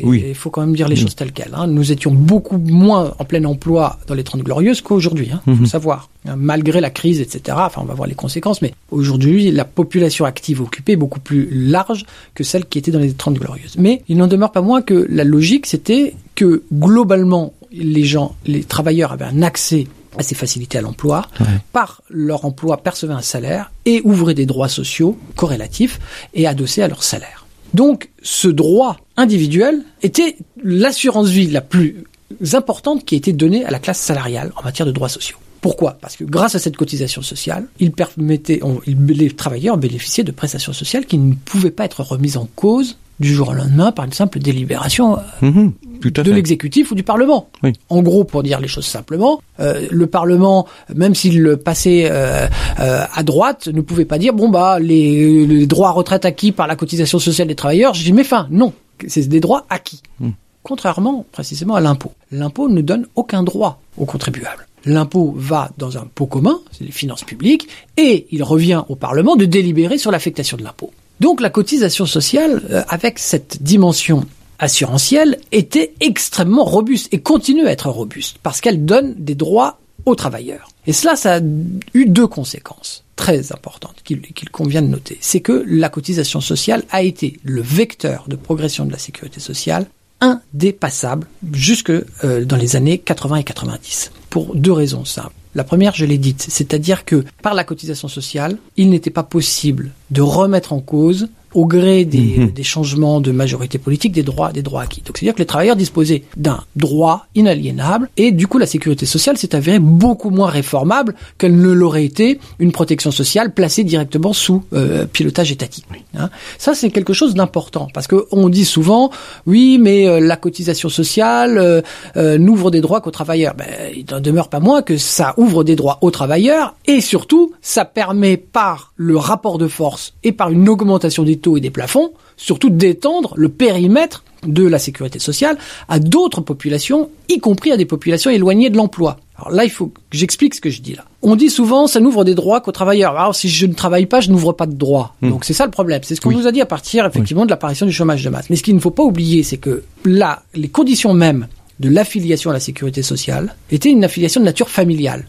Oui. Il faut quand même dire les Mhm. choses telles quelles. Hein. Nous étions beaucoup moins en plein emploi dans les 30 glorieuses qu'aujourd'hui, hein, faut Mhm. le savoir. Hein, Malgré la crise, etc., enfin on va voir les conséquences, mais aujourd'hui, la population active occupée est beaucoup plus large que celle qui était dans les 30 glorieuses. Mais il n'en demeure pas moins que la logique, c'était que globalement, les gens, les travailleurs avaient un accès à ces facilités à l'emploi, Ouais. par leur emploi percevaient un salaire et ouvraient des droits sociaux corrélatifs et adossés à leur salaire. Donc ce droit individuel était l'assurance vie la plus importante qui a été donnée à la classe salariale en matière de droits sociaux. Pourquoi? Parce que grâce à cette cotisation sociale, il permettait, on- les travailleurs bénéficiaient de prestations sociales qui ne pouvaient pas être remises en cause du jour au lendemain par une simple délibération euh, Mhm. De l'exécutif ou du Parlement. Oui. En gros, pour dire les choses simplement, euh, le Parlement, même s'il le passait euh, euh, à droite, ne pouvait pas dire bon bah les, les droits à retraite acquis par la cotisation sociale des travailleurs, j'y mets fin. Non, c'est des droits acquis. Hmm. Contrairement précisément à l'impôt. L'impôt ne donne aucun droit aux contribuables. L'impôt va dans un pot commun, c'est les finances publiques, et il revient au Parlement de délibérer sur l'affectation de l'impôt. Donc la cotisation sociale, euh, avec cette dimension assurantielle, était extrêmement robuste et continue à être robuste parce qu'elle donne des droits aux travailleurs. Et cela, ça a eu deux conséquences très importantes qu'il qu'il convient de noter. C'est que la cotisation sociale a été le vecteur de progression de la sécurité sociale indépassable jusque euh, dans les années 80 et 90. Pour deux raisons simples. La première, je l'ai dite, c'est-à-dire que par la cotisation sociale, il n'était pas possible de remettre en cause au gré des, Mhm. des changements de majorité politique des droits des droits acquis. Donc c'est-à-dire que les travailleurs disposaient d'un droit inaliénable et du coup la sécurité sociale s'est avérée beaucoup moins réformable qu'elle ne l'aurait été une protection sociale placée directement sous euh, pilotage étatique. Hein. Ça c'est quelque chose d'important parce que on dit souvent oui mais euh, la cotisation sociale euh, euh, n'ouvre des droits qu'aux travailleurs. Ben, il n'en demeure pas moins que ça ouvre des droits aux travailleurs et surtout ça permet par le rapport de force et par une augmentation des taux et des plafonds surtout d'étendre le périmètre de la sécurité sociale à d'autres populations, y compris à des populations éloignées de l'emploi. Alors là, il faut que j'explique ce que je dis là. On dit souvent, ça n'ouvre des droits qu'aux travailleurs. Alors si je ne travaille pas, je n'ouvre pas de droits. Donc c'est ça le problème. C'est ce qu'on Oui. nous a dit à partir effectivement de l'apparition du chômage de masse. Mais ce qu'il ne faut pas oublier, c'est que là, les conditions mêmes de l'affiliation à la sécurité sociale étaient une affiliation de nature familiale.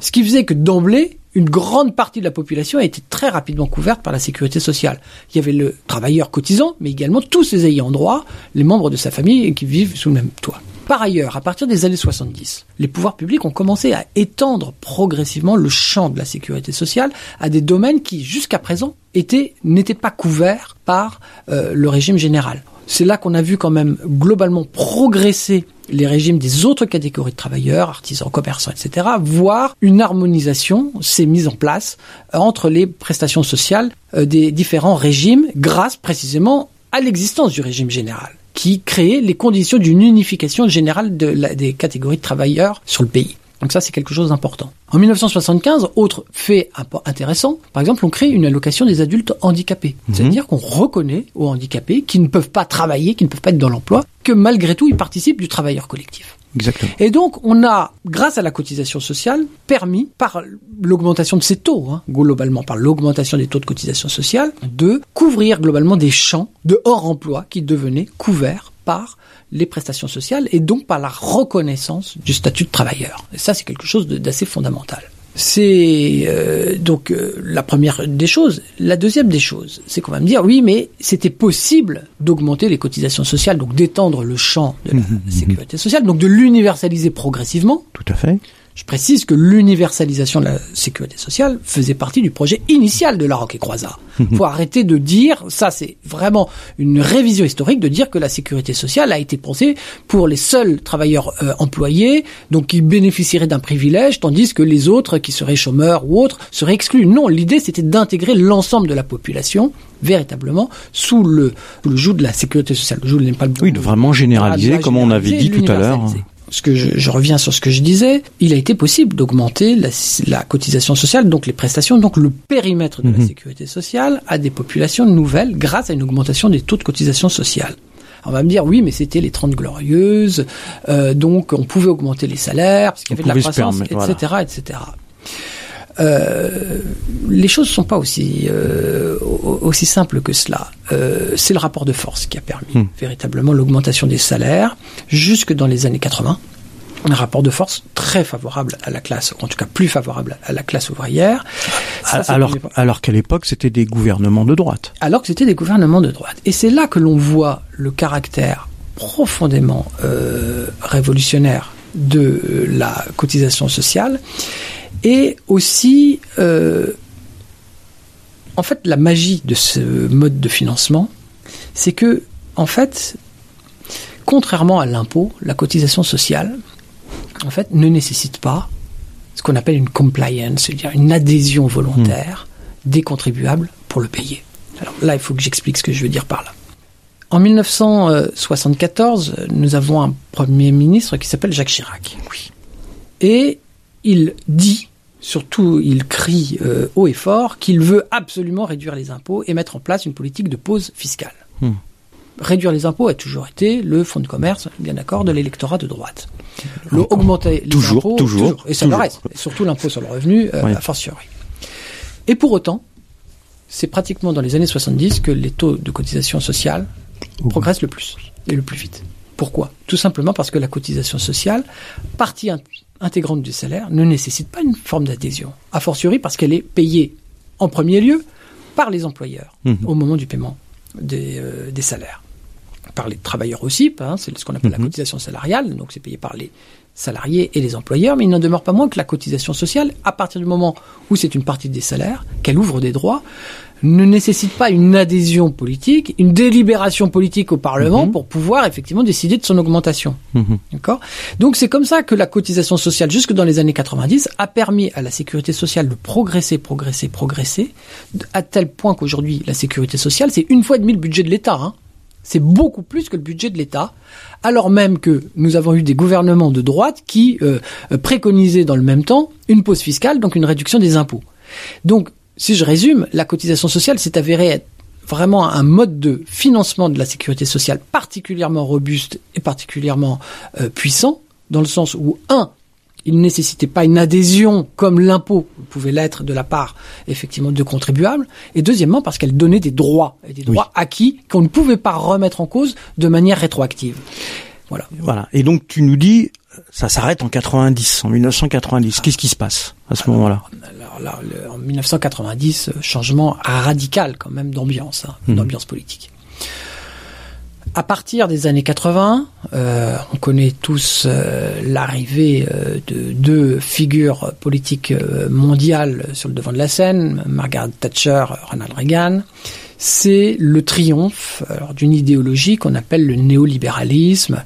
Ce qui faisait que d'emblée, une grande partie de la population a été très rapidement couverte par la sécurité sociale. Il y avait le travailleur cotisant, mais également tous ses ayants droit, les membres de sa famille qui vivent sous le même toit. Par ailleurs, à partir des années 70, les pouvoirs publics ont commencé à étendre progressivement le champ de la sécurité sociale à des domaines qui, jusqu'à présent, étaient n'étaient pas couverts par euh, le régime général. C'est là qu'on a vu quand même globalement progresser les régimes des autres catégories de travailleurs, artisans, commerçants, etc., voire une harmonisation s'est mise en place euh, entre les prestations sociales euh, des différents régimes grâce précisément à l'existence du régime général qui créait les conditions d'une unification générale des catégories de travailleurs sur le pays. Donc ça, c'est quelque chose d'important. En 1975, autre fait intéressant, par exemple, on crée une allocation des adultes handicapés. C'est-à-dire qu'on reconnaît aux handicapés qui ne peuvent pas travailler, qui ne peuvent pas être dans l'emploi, que malgré tout, ils participent du travailleur collectif. Exactement. Et donc, on a, grâce à la cotisation sociale, permis, par l'augmentation de ces taux, hein, globalement, par l'augmentation des taux de cotisation sociale, de couvrir globalement des champs de hors emploi qui devenaient couverts par les prestations sociales et donc par la reconnaissance du statut de travailleur. Et ça, c'est quelque chose d'assez fondamental. C'est euh, donc euh, la première des choses. La deuxième des choses, c'est qu'on va me dire oui, mais c'était possible d'augmenter les cotisations sociales, donc d'étendre le champ de la sécurité sociale, donc de l'universaliser progressivement. Tout à fait. Je précise que l'universalisation de la sécurité sociale faisait partie du projet initial de la Roque et Croisat. faut arrêter de dire, ça c'est vraiment une révision historique, de dire que la sécurité sociale a été pensée pour les seuls travailleurs euh, employés, donc qui bénéficieraient d'un privilège, tandis que les autres, qui seraient chômeurs ou autres, seraient exclus. Non, l'idée c'était d'intégrer l'ensemble de la population véritablement sous le, sous le joug de la sécurité sociale. Le joug pas le Oui, de vraiment généraliser, comme on avait dit tout à l'heure. Ce que je, je, reviens sur ce que je disais, il a été possible d'augmenter la, la, cotisation sociale, donc les prestations, donc le périmètre de Mhm. la sécurité sociale à des populations nouvelles grâce à une augmentation des taux de cotisation sociale. On va me dire oui, mais c'était les 30 glorieuses, euh, donc on pouvait augmenter les salaires parce qu'il y avait de la croissance, etc., etc. Euh, les choses sont pas aussi euh, au- aussi simples que cela. Euh, c'est le rapport de force qui a permis Hmm. véritablement l'augmentation des salaires jusque dans les années 80. Un rapport de force très favorable à la classe, en tout cas plus favorable à la classe ouvrière. Ça, alors alors qu'à l'époque, c'était des gouvernements de droite. alors que c'était des gouvernements de droite. Et c'est là que l'on voit le caractère profondément révolutionnaire de la cotisation sociale et aussi euh, en fait la magie de ce mode de financement c'est que en fait contrairement à l'impôt la cotisation sociale en fait ne nécessite pas ce qu'on appelle une compliance c'est-à-dire une adhésion volontaire des contribuables pour le payer alors là il faut que j'explique ce que je veux dire par là en 1974, nous avons un Premier ministre qui s'appelle Jacques Chirac. Oui. Et il dit, surtout il crie euh, haut et fort, qu'il veut absolument réduire les impôts et mettre en place une politique de pause fiscale. Hmm. Réduire les impôts a toujours été le fonds de commerce, bien d'accord, de l'électorat de droite. Le augmenter les Toujours, impôts, toujours, et ça le reste, et surtout l'impôt sur le revenu, euh, Oui. a fortiori. Et pour autant, c'est pratiquement dans les années 70 que les taux de cotisation sociale progressent le plus et le plus vite. Pourquoi? Tout simplement parce que la cotisation sociale, partie int- intégrante du salaire, ne nécessite pas une forme d'adhésion. A fortiori parce qu'elle est payée en premier lieu par les employeurs Mhm. au moment du paiement des, euh, des salaires. Par les travailleurs aussi, hein, c'est ce qu'on appelle la Mhm. cotisation salariale, donc c'est payé par les salariés et les employeurs, mais il n'en demeure pas moins que la cotisation sociale, à partir du moment où c'est une partie des salaires, qu'elle ouvre des droits, ne nécessite pas une adhésion politique, une délibération politique au Parlement Mhm. pour pouvoir effectivement décider de son augmentation. Mhm. D'accord? Donc c'est comme ça que la cotisation sociale, jusque dans les années 90, a permis à la sécurité sociale de progresser, progresser, progresser, à tel point qu'aujourd'hui, la sécurité sociale, c'est une fois et demi le budget de l'État. Hein. C'est beaucoup plus que le budget de l'État, alors même que nous avons eu des gouvernements de droite qui euh, euh, préconisaient dans le même temps une pause fiscale, donc une réduction des impôts. Donc, si je résume, la cotisation sociale s'est avérée être vraiment un mode de financement de la sécurité sociale particulièrement robuste et particulièrement euh, puissant, dans le sens où, un, il ne nécessitait pas une adhésion comme l'impôt pouvait l'être de la part effectivement de contribuables, et deuxièmement parce qu'elle donnait des droits, et des droits acquis qu'on ne pouvait pas remettre en cause de manière rétroactive. Voilà. Voilà. Et donc tu nous dis, ça s'arrête en 90, en 1990. Qu'est-ce qui se passe à ce moment-là? Alors là, le- en 1990, euh, changement radical quand même d'ambiance, hein, Mhm. d'ambiance politique. À partir des années 80, euh, on connaît tous euh, l'arrivée euh, de deux figures politiques mondiales sur le devant de la scène, Margaret Thatcher, Ronald Reagan. C'est le triomphe d'une idéologie qu'on appelle le néolibéralisme,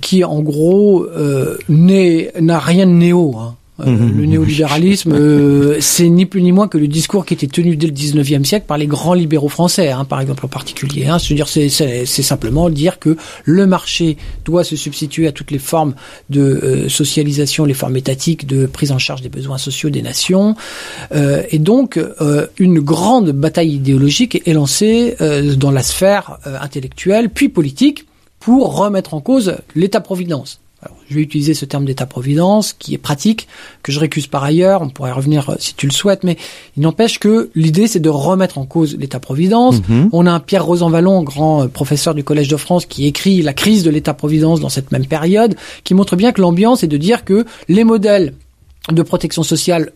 qui en gros euh, n'a rien de néo. hein. Euh, Mhm. le néolibéralisme, euh, c'est ni plus ni moins que le discours qui était tenu dès le 19e siècle par les grands libéraux français, hein, par exemple en particulier. Hein. C'est-à-dire, c'est, c'est, c'est simplement dire que le marché doit se substituer à toutes les formes de euh, socialisation, les formes étatiques de prise en charge des besoins sociaux des nations. Euh, et donc, euh, une grande bataille idéologique est lancée euh, dans la sphère euh, intellectuelle, puis politique, pour remettre en cause l'État-providence. Alors, je vais utiliser ce terme d'État-providence qui est pratique, que je récuse par ailleurs, on pourrait revenir euh, si tu le souhaites, mais il n'empêche que l'idée c'est de remettre en cause l'État-providence. Mhm. On a un Pierre Rosanvallon, grand euh, professeur du Collège de France, qui écrit La crise de l'État-providence dans cette même période, qui montre bien que l'ambiance est de dire que les modèles de protection sociale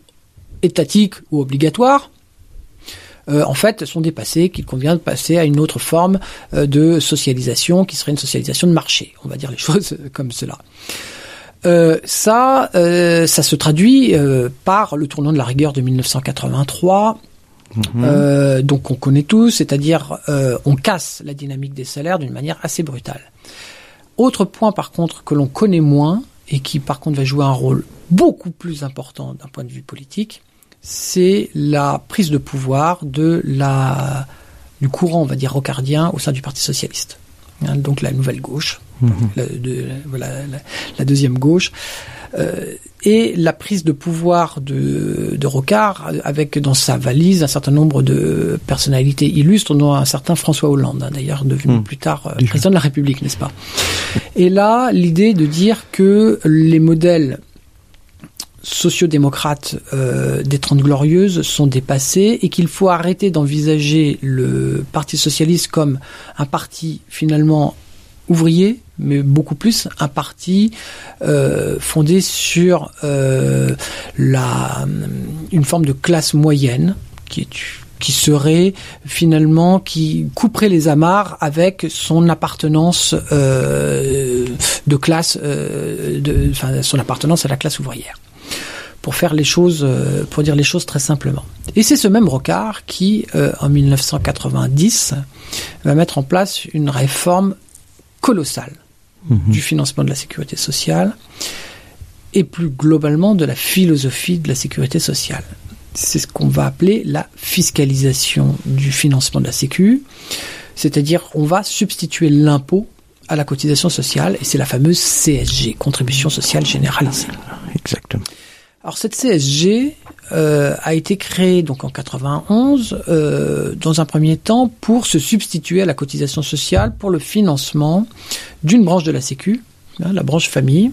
étatique ou obligatoire, en fait, sont dépassés, qu'il convient de passer à une autre forme euh, de socialisation, qui serait une socialisation de marché. On va dire les choses comme cela. Euh, ça, euh, ça se traduit euh, par le tournant de la rigueur de 1983. euh, donc on connaît tous, c'est-à-dire euh, on casse la dynamique des salaires d'une manière assez brutale. Autre point par contre que l'on connaît moins et qui par contre va jouer un rôle beaucoup plus important d'un point de vue politique, c'est la prise de pouvoir de la du courant, on va dire rocardien au sein du Parti socialiste. Hein, donc la nouvelle gauche, la, de- voilà, la, la deuxième gauche, euh, et la prise de pouvoir de, de Rocard avec dans sa valise un certain nombre de personnalités illustres, dont un certain François Hollande, hein, d'ailleurs devenu Hmm. plus tard euh, président de la République, n'est-ce pas? Et là, l'idée de dire que les modèles sociodémocrates euh, des Trente Glorieuses sont dépassés et qu'il faut arrêter d'envisager le Parti socialiste comme un parti finalement ouvrier, mais beaucoup plus un parti euh, fondé sur euh, la, une forme de classe moyenne qui serait finalement qui couperait les amarres avec son appartenance de classe, de, enfin son appartenance à la classe ouvrière pour faire les choses, euh, pour dire les choses très simplement. Et c'est ce même Rocard qui, euh, en 1990, va mettre en place une réforme colossale du financement de la sécurité sociale et plus globalement de la philosophie de la sécurité sociale. C'est ce qu'on va appeler la fiscalisation du financement de la sécu, c'est-à-dire on va substituer l'impôt à la cotisation sociale et c'est la fameuse CSG, contribution sociale généralisée. Exactement. Alors cette CSG euh, a été créée donc en 91 euh, dans un premier temps pour se substituer à la cotisation sociale pour le financement d'une branche de la Sécu, hein, la branche famille.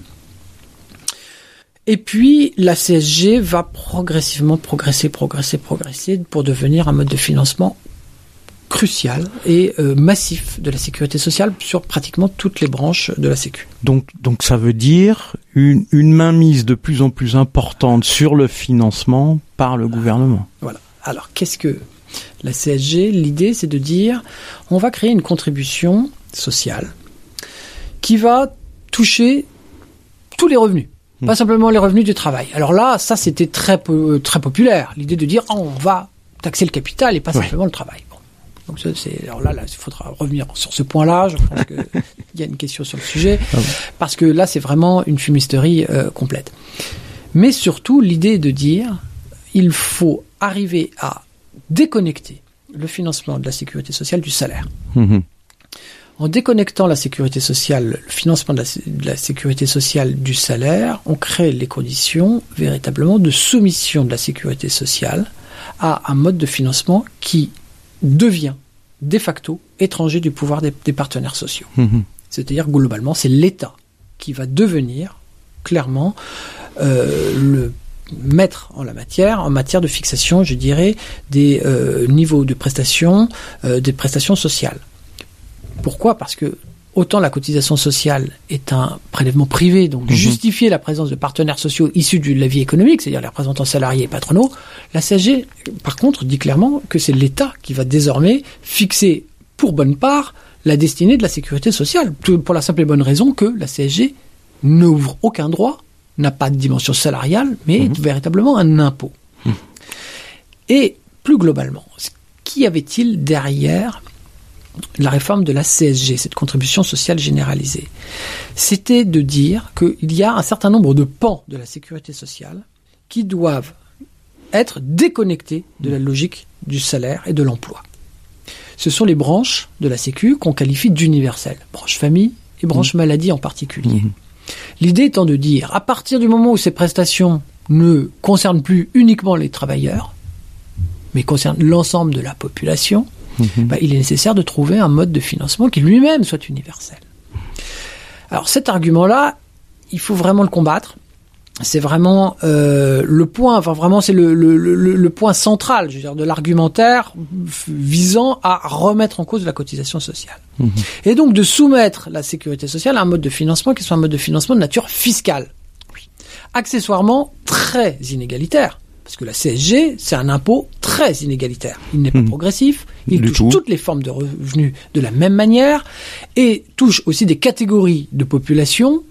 Et puis la CSG va progressivement progresser, progresser, progresser pour devenir un mode de financement crucial et euh, massif de la sécurité sociale sur pratiquement toutes les branches de la Sécu. Donc, donc ça veut dire une, une mainmise de plus en plus importante sur le financement par le gouvernement. Voilà. Alors, qu'est-ce que la CSG L'idée, c'est de dire, on va créer une contribution sociale qui va toucher tous les revenus. Pas simplement les revenus du travail. Alors là, ça c'était très po- très populaire. L'idée de dire, oh, on va taxer le capital et pas Ouais. simplement le travail. Donc c'est alors là, là, il faudra revenir sur ce point-là. Je pense qu'il y a une question sur le sujet parce que là, c'est vraiment une fumisterie euh, complète. Mais surtout, l'idée est de dire, il faut arriver à déconnecter le financement de la sécurité sociale du salaire. Mhm. En déconnectant la sécurité sociale, le financement de la, de la sécurité sociale du salaire, on crée les conditions véritablement de soumission de la sécurité sociale à un mode de financement qui devient de facto étranger du pouvoir des, des partenaires sociaux. Mhm. C'est-à-dire globalement, c'est l'État qui va devenir clairement euh, le maître en la matière, en matière de fixation, je dirais, des euh, niveaux de prestations, euh, des prestations sociales. Pourquoi? Parce que autant la cotisation sociale est un prélèvement privé, donc Mhm. justifier la présence de partenaires sociaux issus de la vie économique, c'est-à-dire les représentants salariés et patronaux, la CSG, par contre, dit clairement que c'est l'État qui va désormais fixer, pour bonne part, la destinée de la sécurité sociale, pour la simple et bonne raison que la CSG n'ouvre aucun droit, n'a pas de dimension salariale, mais est véritablement un impôt. Et plus globalement, qu'y avait-il derrière la réforme de la CSG, cette contribution sociale généralisée C'était de dire qu'il y a un certain nombre de pans de la sécurité sociale qui doivent être déconnectés de la logique du salaire et de l'emploi. Ce sont les branches de la Sécu qu'on qualifie d'universelles, branche famille et branche maladie en particulier. L'idée étant de dire, à partir du moment où ces prestations ne concernent plus uniquement les travailleurs, mais concernent l'ensemble de la population, bah, il est nécessaire de trouver un mode de financement qui lui-même soit universel. Alors cet argument-là, il faut vraiment le combattre. C'est vraiment euh, le point, enfin vraiment c'est le, le, le, le point central, je veux dire, de l'argumentaire visant à remettre en cause la cotisation sociale. Et donc de soumettre la sécurité sociale à un mode de financement qui soit un mode de financement de nature fiscale. accessoirement très inégalitaire. Parce que la CSG, c'est un impôt très inégalitaire. Il n'est pas Mhm. progressif, il Du touche tout. toutes les formes de revenus de la même manière et touche aussi des catégories de population,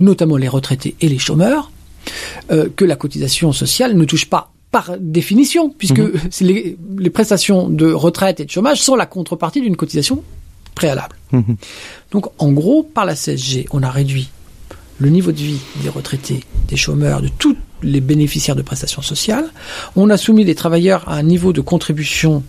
notamment les retraités et les chômeurs, euh, que la cotisation sociale ne touche pas par définition, puisque c'est les, les prestations de retraite et de chômage sont la contrepartie d'une cotisation préalable. Mhm. Donc en gros, par la CSG, on a réduit le niveau de vie des retraités, des chômeurs, de tous les bénéficiaires de prestations sociales. On a soumis les travailleurs à un niveau de contribution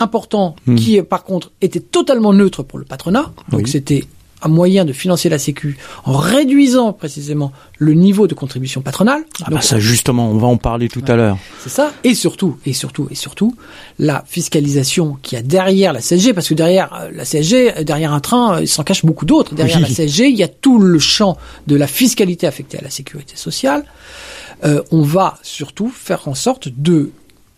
important Mhm. qui, par contre, était totalement neutre pour le patronat. Donc Oui. c'était un moyen de financer la Sécu en réduisant précisément le niveau de contribution patronale. Ah bah ça justement, on va en parler tout à l'heure. c'est ça. Et surtout, et surtout, et surtout, la fiscalisation qui a derrière la CSG, parce que derrière euh, la CSG, euh, derrière un train, euh, il s'en cache beaucoup d'autres. Derrière Oui. la CSG, il y a tout le champ de la fiscalité affectée à la sécurité sociale. Euh, on va surtout faire en sorte de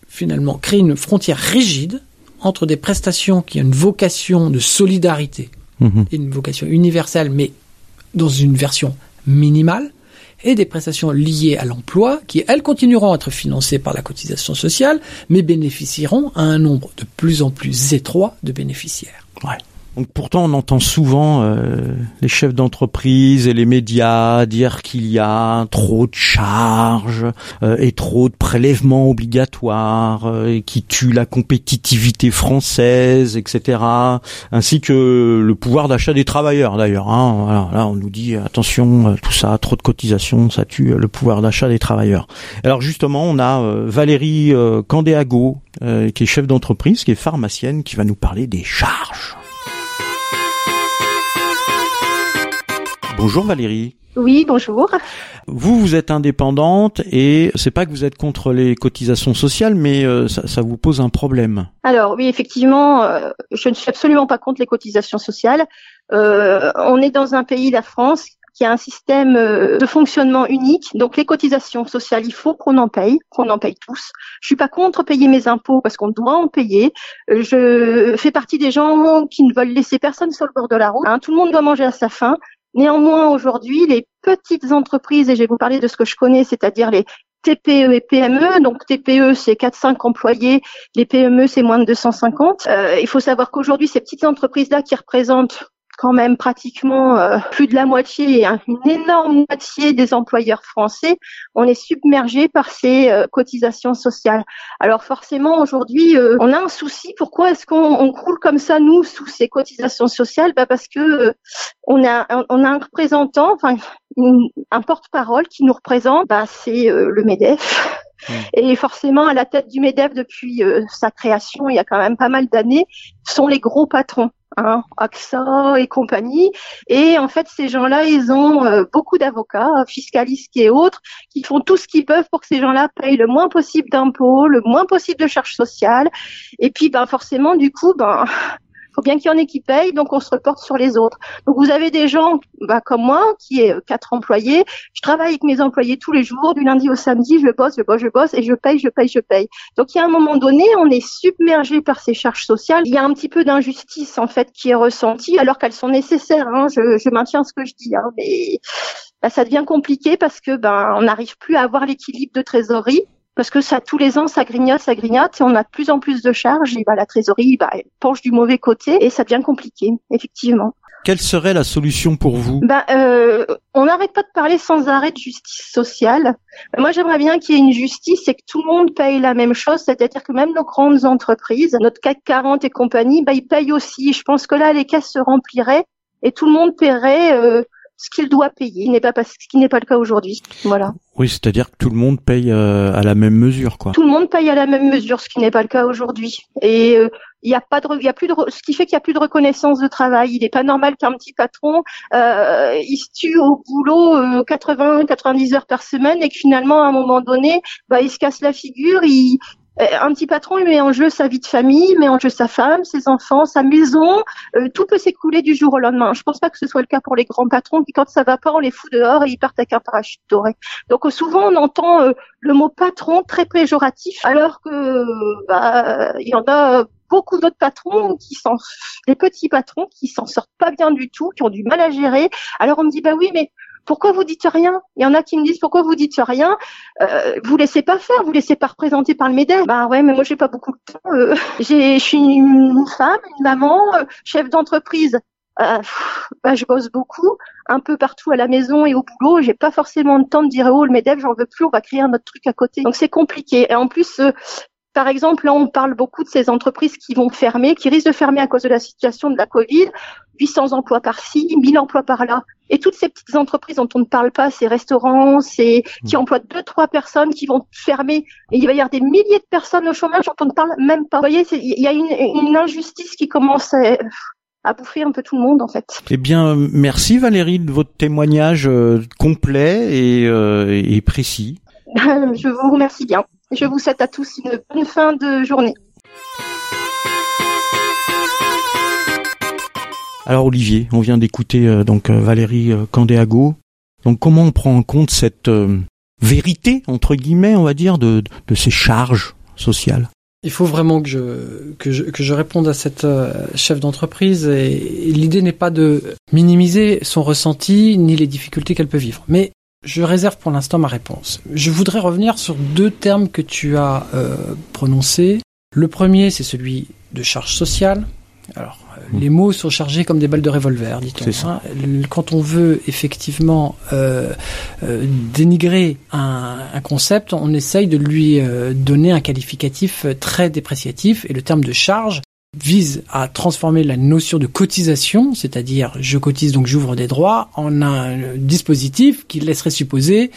finalement créer une frontière rigide entre des prestations qui ont une vocation de solidarité Mhm. une vocation universelle, mais dans une version minimale, et des prestations liées à l'emploi qui, elles, continueront à être financées par la cotisation sociale, mais bénéficieront à un nombre de plus en plus étroit de bénéficiaires. Ouais. Donc pourtant, on entend souvent euh, les chefs d'entreprise et les médias dire qu'il y a trop de charges euh, et trop de prélèvements obligatoires euh, et qui tuent la compétitivité française, etc. Ainsi que le pouvoir d'achat des travailleurs d'ailleurs. Hein. Là, on nous dit attention, euh, tout ça, trop de cotisations, ça tue le pouvoir d'achat des travailleurs. Alors justement, on a Valérie Candéago, qui est chef d'entreprise, qui est pharmacienne, qui va nous parler des charges. Bonjour Valérie. Oui, bonjour. Vous, vous êtes indépendante et c'est pas que vous êtes contre les cotisations sociales, mais euh, ça, ça vous pose un problème. Alors oui, effectivement, euh, je ne suis absolument pas contre les cotisations sociales. Euh, on est dans un pays, la France, qui a un système de fonctionnement unique. Donc les cotisations sociales, il faut qu'on en paye, qu'on en paye tous. Je suis pas contre payer mes impôts parce qu'on doit en payer. Je fais partie des gens qui ne veulent laisser personne sur le bord de la route. hein. Tout le monde doit manger à sa faim. Néanmoins, aujourd'hui, les petites entreprises, et je vais vous parler de ce que je connais, c'est-à-dire les TPE et PME. Donc TPE, c'est 4-5 employés. Les PME, c'est moins de 250. Euh, il faut savoir qu'aujourd'hui, ces petites entreprises-là qui représentent quand même pratiquement euh, plus de la moitié, hein, une énorme moitié des employeurs français, on est submergé par ces euh, cotisations sociales. Alors forcément, aujourd'hui, euh, on a un souci. Pourquoi est-ce qu'on on croule comme ça, nous, sous ces cotisations sociales? Bah Parce que euh, on, a, on a un représentant, enfin une- un porte-parole qui nous représente, bah, c'est euh, le MEDEF. Et forcément, à la tête du MEDEF depuis euh, sa création, il y a quand même pas mal d'années, sont les gros patrons, hein, AXA et compagnie. Et en fait, ces gens-là, ils ont euh, beaucoup d'avocats, fiscalistes et autres, qui font tout ce qu'ils peuvent pour que ces gens-là payent le moins possible d'impôts, le moins possible de charges sociales. Et puis, ben forcément, du coup, ben faut bien qu'il y en ait qui payent, donc on se reporte sur les autres. Donc vous avez des gens bah, comme moi, qui est euh, quatre employés. Je travaille avec mes employés tous les jours, du lundi au samedi, je bosse, je bosse, je bosse, et je paye, je paye, je paye. Donc il y a un moment donné, on est submergé par ces charges sociales. Il y a un petit peu d'injustice en fait qui est ressentie, alors qu'elles sont nécessaires. Hein. Je, je maintiens ce que je dis, hein, mais bah, ça devient compliqué parce que ben on n'arrive plus à avoir l'équilibre de trésorerie. Parce que ça, tous les ans, ça grignote, ça grignote, et on a de plus en plus de charges, et bah, la trésorerie bah, elle penche du mauvais côté, et ça devient compliqué, effectivement. Quelle serait la solution pour vous? Ben, euh, on n'arrête pas de parler sans arrêt de justice sociale. Ben, moi, j'aimerais bien qu'il y ait une justice et que tout le monde paye la même chose, c'est-à-dire que même nos grandes entreprises, notre CAC 40 et compagnie, ben, ils payent aussi. Je pense que là, les caisses se rempliraient et tout le monde paierait euh, ce qu'il doit payer, ce n'est pas parce- ce qui n'est pas le cas aujourd'hui. Voilà. Oui, c'est-à-dire que tout le monde paye euh, à la même mesure, quoi. Tout le monde paye à la même mesure, ce qui n'est pas le cas aujourd'hui. Et euh, il y a pas de, il y a plus de, ce qui fait qu'il y a plus de reconnaissance de travail. Il n'est pas normal qu'un petit patron, euh, il se tue au boulot euh, 80, 90 heures par semaine et que finalement à un moment donné, bah, il se casse la figure. Il, un petit patron, il met en jeu sa vie de famille, il met en jeu sa femme, ses enfants, sa maison. Euh, tout peut s'écouler du jour au lendemain. Je pense pas que ce soit le cas pour les grands patrons qui, quand ça va pas, on les fout dehors et ils partent avec un parachute doré. Donc euh, souvent, on entend euh, le mot patron très péjoratif, alors que bah, il y en a beaucoup d'autres patrons qui sont des petits patrons qui s'en sortent pas bien du tout, qui ont du mal à gérer. Alors on me dit bah oui, mais pourquoi vous dites rien? Il y en a qui me disent pourquoi vous dites rien? Euh, Vous laissez pas faire, vous laissez pas représenter par le MEDEF. Bah ouais, mais moi j'ai pas beaucoup de temps. Euh, j'ai, je suis une femme, une maman, euh, chef d'entreprise. Euh, bah, je bosse beaucoup, un peu partout à la maison et au boulot. J'ai pas forcément le temps de dire oh le Medef j'en veux plus, on va créer un autre truc à côté. Donc c'est compliqué. Et en plus, euh, par exemple, là on parle beaucoup de ces entreprises qui vont fermer, qui risquent de fermer à cause de la situation de la Covid. 800 emplois par-ci, 1000 emplois par-là. Et toutes ces petites entreprises dont on ne parle pas, ces restaurants, ces qui mmh. emploient deux, trois personnes qui vont fermer, et il va y avoir des milliers de personnes au chômage dont on ne parle même pas. Vous voyez, il y a une, une injustice qui commence à, à bouffer un peu tout le monde en fait. Eh bien, merci Valérie de votre témoignage euh, complet et, euh, et précis. Je vous remercie bien. Je vous souhaite à tous une bonne fin de journée. Alors Olivier, on vient d'écouter euh, donc Valérie Candéago. Donc comment on prend en compte cette vérité entre guillemets, on va dire, de, de ces charges sociales? Il faut vraiment que je, que je, que je réponde à cette euh, chef d'entreprise et, l'idée n'est pas de minimiser son ressenti ni les difficultés qu'elle peut vivre. Mais je réserve pour l'instant ma réponse. Je voudrais revenir sur deux termes que tu as euh, prononcés. Le premier, c'est celui de charge sociale. Alors, Mm. Les mots sont chargés comme des balles de revolver, dit-on. Hein. Quand on veut effectivement euh, euh, dénigrer un, un, concept, on essaye de lui euh, donner un qualificatif très dépréciatif, et le terme de charge vise à transformer la notion de cotisation, c'est-à-dire je cotise donc j'ouvre des droits, en un dispositif qui laisserait supposer,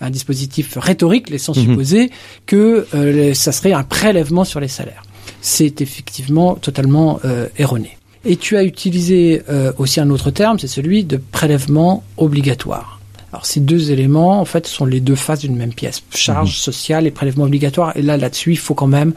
un dispositif rhétorique laissant mm-hmm. supposer que ça serait un prélèvement sur les salaires. C'est effectivement totalement erroné. Et tu as utilisé euh, aussi un autre terme, c'est celui de prélèvement obligatoire. Alors ces deux éléments, en fait, sont les deux faces d'une même pièce. Charge mhm. sociale et prélèvement obligatoire. Et là, là-dessus, il faut quand même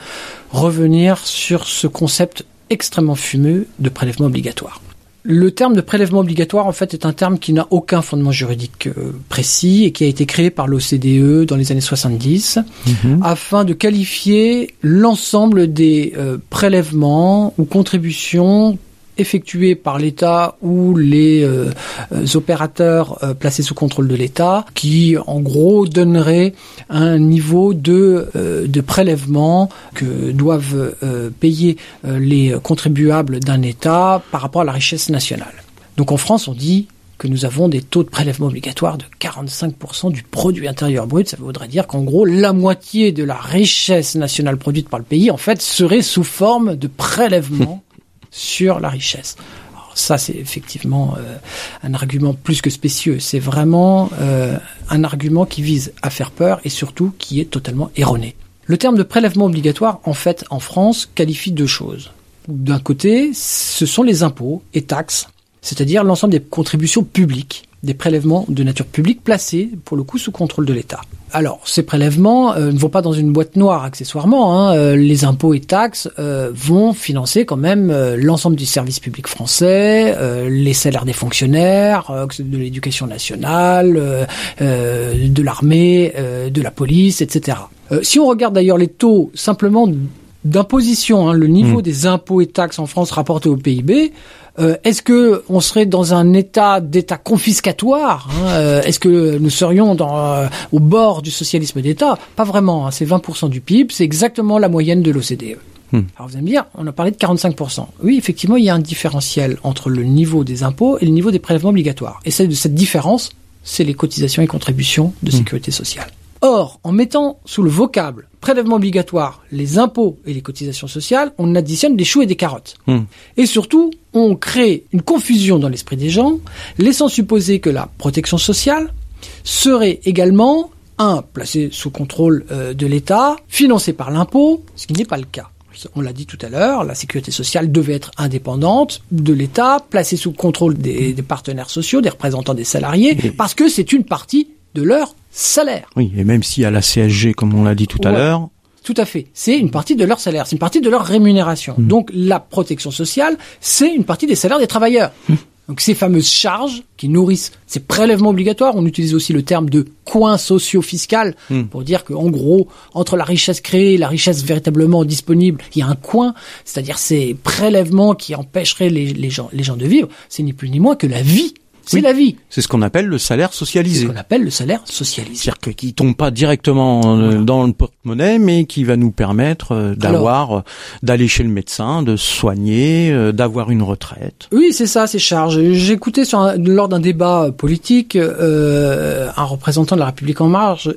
revenir sur ce concept extrêmement fumeux de prélèvement obligatoire. Le terme de prélèvement obligatoire, en fait, est un terme qui n'a aucun fondement juridique euh, précis et qui a été créé par l'OCDE dans les années 70 mhm. afin de qualifier l'ensemble des euh, prélèvements ou contributions effectués par l'État ou les euh, opérateurs euh, placés sous contrôle de l'État, qui en gros donneraient un niveau de, euh, de prélèvement que doivent payer les contribuables d'un État par rapport à la richesse nationale. Donc en France, on dit que nous avons des taux de prélèvement obligatoire de 45% du produit intérieur brut. Ça voudrait dire qu'en gros, la moitié de la richesse nationale produite par le pays, en fait, serait sous forme de prélèvement sur la richesse. Alors ça, c'est effectivement euh, un argument plus que spécieux. C'est vraiment euh, un argument qui vise à faire peur et surtout qui est totalement erroné. Le terme de prélèvement obligatoire, en fait, en France, qualifie deux choses. D'un côté, ce sont les impôts et taxes, c'est-à-dire l'ensemble des contributions publiques, des prélèvements de nature publique placés, pour le coup, sous contrôle de l'État. Alors, ces prélèvements euh, ne vont pas dans une boîte noire accessoirement. Hein. Euh, les impôts et taxes euh, vont financer quand même l'ensemble du service public français, les salaires des fonctionnaires, de l'éducation nationale, de l'armée, de la police, etc. si on regarde d'ailleurs les taux simplement d'imposition, hein, le niveau mmh. des impôts et taxes en France rapporté au PIB, euh, est-ce que on serait dans un état d'état confiscatoire hein, euh, Est-ce que nous serions dans, euh, au bord du socialisme d'État? Pas vraiment. Hein, c'est 20% du PIB, c'est exactement la moyenne de l'OCDE. Hmm. Alors vous allez me dire, on a parlé de 45%. Oui, effectivement, il y a un différentiel entre le niveau des impôts et le niveau des prélèvements obligatoires. Et celle de cette différence, c'est les cotisations et contributions de hmm. sécurité sociale. Or, en mettant sous le vocable prélèvement obligatoire les impôts et les cotisations sociales, on additionne des choux et des carottes. Hmm. Et surtout, on crée une confusion dans l'esprit des gens, laissant supposer que la protection sociale serait également, un, placée sous contrôle euh, de l'État, financée par l'impôt, ce qui n'est pas le cas. On l'a dit tout à l'heure, la sécurité sociale devait être indépendante de l'État, placée sous contrôle des, des, partenaires sociaux, des représentants des salariés, parce que c'est une partie de leur salaire. Oui, et même s'il y a la CSG, comme on l'a dit tout à l'heure. Tout à fait. C'est une partie de leur salaire, c'est une partie de leur rémunération. Hmm. Donc la protection sociale, c'est une partie des salaires des travailleurs. Hmm. Donc ces fameuses charges qui nourrissent ces prélèvements obligatoires, on utilise aussi le terme de coin socio-fiscal hmm. pour dire qu'en gros, entre la richesse créée et la richesse véritablement disponible, il y a un coin, c'est-à-dire ces prélèvements qui empêcheraient les, gens, les gens de vivre, c'est ni plus ni moins que la vie C'est Oui. la vie. C'est ce qu'on appelle le salaire C'est socialisé. ce qu'on appelle le salaire socialisé. C'est-à-dire qui tombe pas directement euh, dans le porte-monnaie, mais qui va nous permettre euh, d'avoir, euh, d'aller chez le médecin, de se soigner, d'avoir une retraite. Oui, c'est ça, c'est charge. J'écoutais lors d'un débat politique euh, un représentant de la République en marche,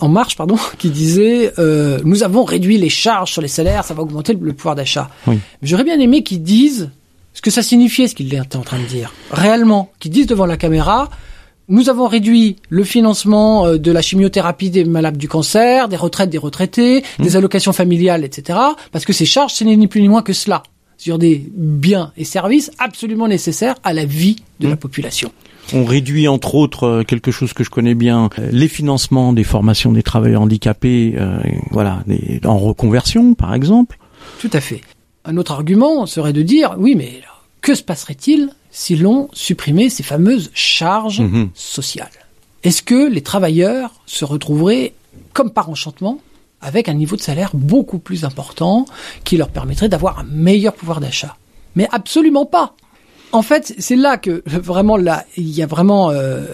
en marche, pardon, qui disait euh, nous avons réduit les charges sur les salaires, ça va augmenter le, pouvoir d'achat. Oui. J'aurais bien aimé qu'ils disent ce que ça signifiait, ce qu'il était en train de dire, réellement, qu'ils disent devant la caméra. Nous avons réduit le financement euh, de la chimiothérapie des malades du cancer, des retraites des retraités, des allocations familiales, etc. Parce que ces charges, ce n'est ni plus ni moins que cela, sur des biens et services absolument nécessaires à la vie de la population. On réduit entre autres euh, quelque chose que je connais bien, euh, les financements des formations des travailleurs handicapés, euh, voilà, des- en reconversion par exemple. Tout à fait. Un autre argument serait de dire, oui, mais que se passerait-il si l'on supprimait ces fameuses charges Mhm. sociales? Est-ce que les travailleurs se retrouveraient, comme par enchantement, avec un niveau de salaire beaucoup plus important qui leur permettrait d'avoir un meilleur pouvoir d'achat? Mais absolument pas. En fait, c'est là que vraiment là, il y a vraiment euh,